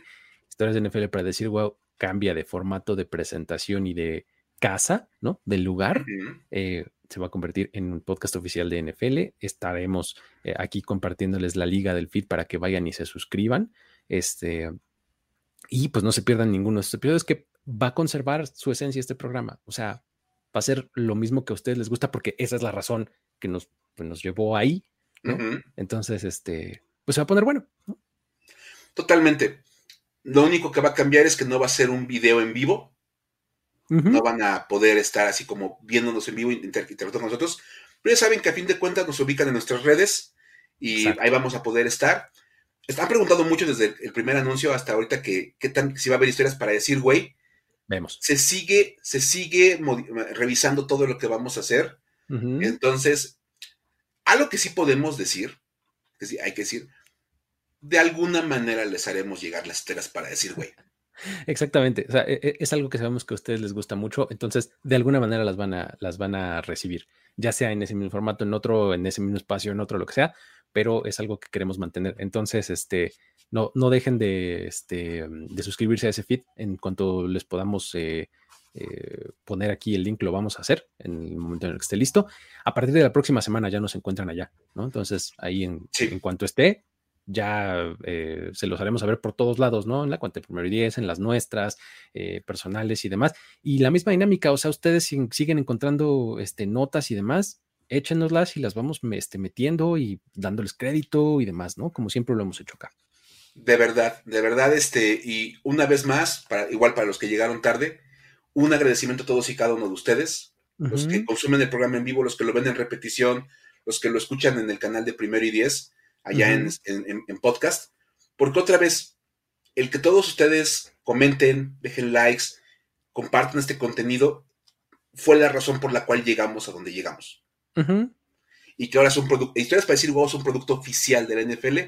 Historias de NFL para decir, wow, cambia de formato de presentación y de casa, ¿no? Del lugar. Eh, se va a convertir en un podcast oficial de NFL. Estaremos eh, aquí compartiéndoles la liga del feed para que vayan y se suscriban. Este, y pues no se pierdan ninguno de estos episodios que va a conservar su esencia este programa. O sea, va a ser lo mismo que a ustedes les gusta porque esa es la razón que nos, pues, nos llevó ahí. Entonces, este, pues se va a poner bueno. Totalmente. Lo único que va a cambiar es que no va a ser un video en vivo. No van a poder estar así como viéndonos en vivo e interactuando con nosotros. Pero ya saben que a fin de cuentas nos ubican en nuestras redes y ahí vamos a poder estar. Están preguntando mucho desde el primer anuncio hasta ahorita que qué tan, si va a haber historias para decir, güey. Vemos. Se sigue, se sigue revisando todo lo que vamos a hacer. Entonces, algo que sí podemos decir, que sí hay que decir, de alguna manera les haremos llegar las telas para decir, güey. Exactamente. O sea, e, e, es algo que sabemos que a ustedes les gusta mucho, entonces de alguna manera las van a, las van a recibir, ya sea en ese mismo formato, en otro, en ese mismo espacio, en otro, lo que sea, pero es algo que queremos mantener. Entonces, este, no, no dejen de, este, de suscribirse a ese feed en cuanto les podamos eh, eh, poner aquí el link, lo vamos a hacer en el momento en el que esté listo. A partir de la próxima semana ya nos encuentran allá, ¿no? Entonces, ahí en, en cuanto esté, ya eh, se los haremos saber por todos lados, ¿no? En la cuenta de primero y diez, en las nuestras, eh, personales y demás. Y la misma dinámica, o sea, ustedes siguen encontrando este, notas y demás, échenoslas y las vamos este, metiendo y dándoles crédito y demás, ¿no? Como siempre lo hemos hecho acá. De verdad, de verdad, este, y una vez más, para, igual para los que llegaron tarde, un agradecimiento a todos y cada uno de ustedes, los que consumen el programa en vivo, los que lo ven en repetición, los que lo escuchan en el canal de Primero y Diez allá en, podcast. Porque otra vez, el que todos ustedes comenten, dejen likes compartan este contenido, fue la razón por la cual llegamos a donde llegamos. Y que ahora es un producto, historias para decir wow, es un producto oficial de la NFL,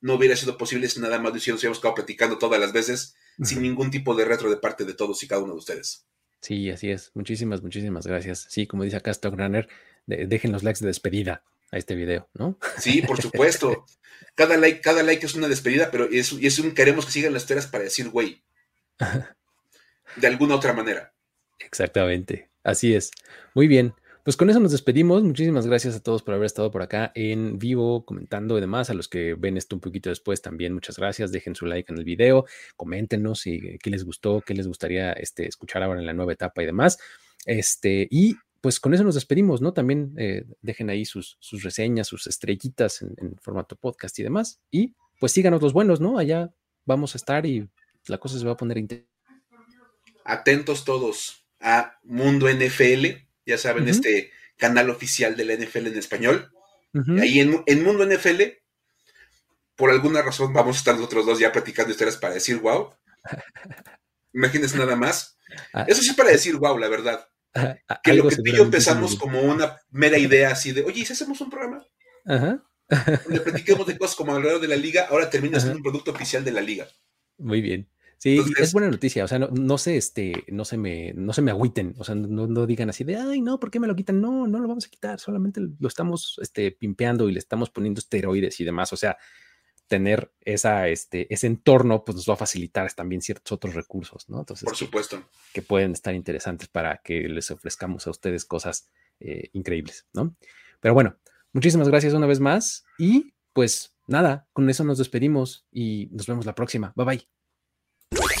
no hubiera sido posible si nada más lo hicieron, si hubiéramos estado platicando todas las veces, sin ningún tipo de retro de parte de todos y cada uno de ustedes. Sí, así es. Muchísimas, muchísimas gracias. Sí, como dice acá Stockrunner, dejen los likes de despedida a este video, ¿no? Sí, por supuesto. Cada like, cada like es una despedida, pero es, es un queremos que sigan las teras para decir güey. De alguna otra manera. Exactamente. Así es. Muy bien. Pues con eso nos despedimos. Muchísimas gracias a todos por haber estado por acá en vivo, comentando y demás. A los que ven esto un poquito después también, muchas gracias. Dejen su like en el video, coméntenos si, qué les gustó, qué les gustaría este, escuchar ahora en la nueva etapa y demás. Este, y pues con eso nos despedimos, ¿no? También eh, dejen ahí sus, sus, reseñas, sus estrellitas en, en, formato podcast y demás. Y pues síganos los buenos, ¿no? Allá vamos a estar y la cosa se va a poner interesante. Atentos todos a Mundo NFL, ya saben, este canal oficial de la NFL en español. Ahí en, en, Mundo NFL, por alguna razón vamos a estar nosotros dos ya platicando historias para decir wow. Imagínense nada más. Ah. Eso sí para decir wow, la verdad. Que lo que tú y yo empezamos como una mera idea así de, oye, ¿y si hacemos un programa? Ajá. Donde platiquemos de cosas como alrededor de la liga, ahora termina siendo un producto oficial de la liga. Muy bien. Sí, es buena noticia. O sea, no, no, se, este, no se me, no se me agüiten. O sea, no, no, digan así de, ay, no, ¿por qué me lo quitan? No, no lo vamos a quitar. Solamente lo estamos, este, pimpeando y le estamos poniendo esteroides y demás. O sea, tener esa, este, ese entorno, pues nos va a facilitar también ciertos otros recursos, ¿no? Entonces, por supuesto. Que, pueden estar interesantes para que les ofrezcamos a ustedes cosas eh, increíbles, ¿no? Pero bueno, muchísimas gracias una vez más y pues nada, con eso nos despedimos y nos vemos la próxima. Bye bye.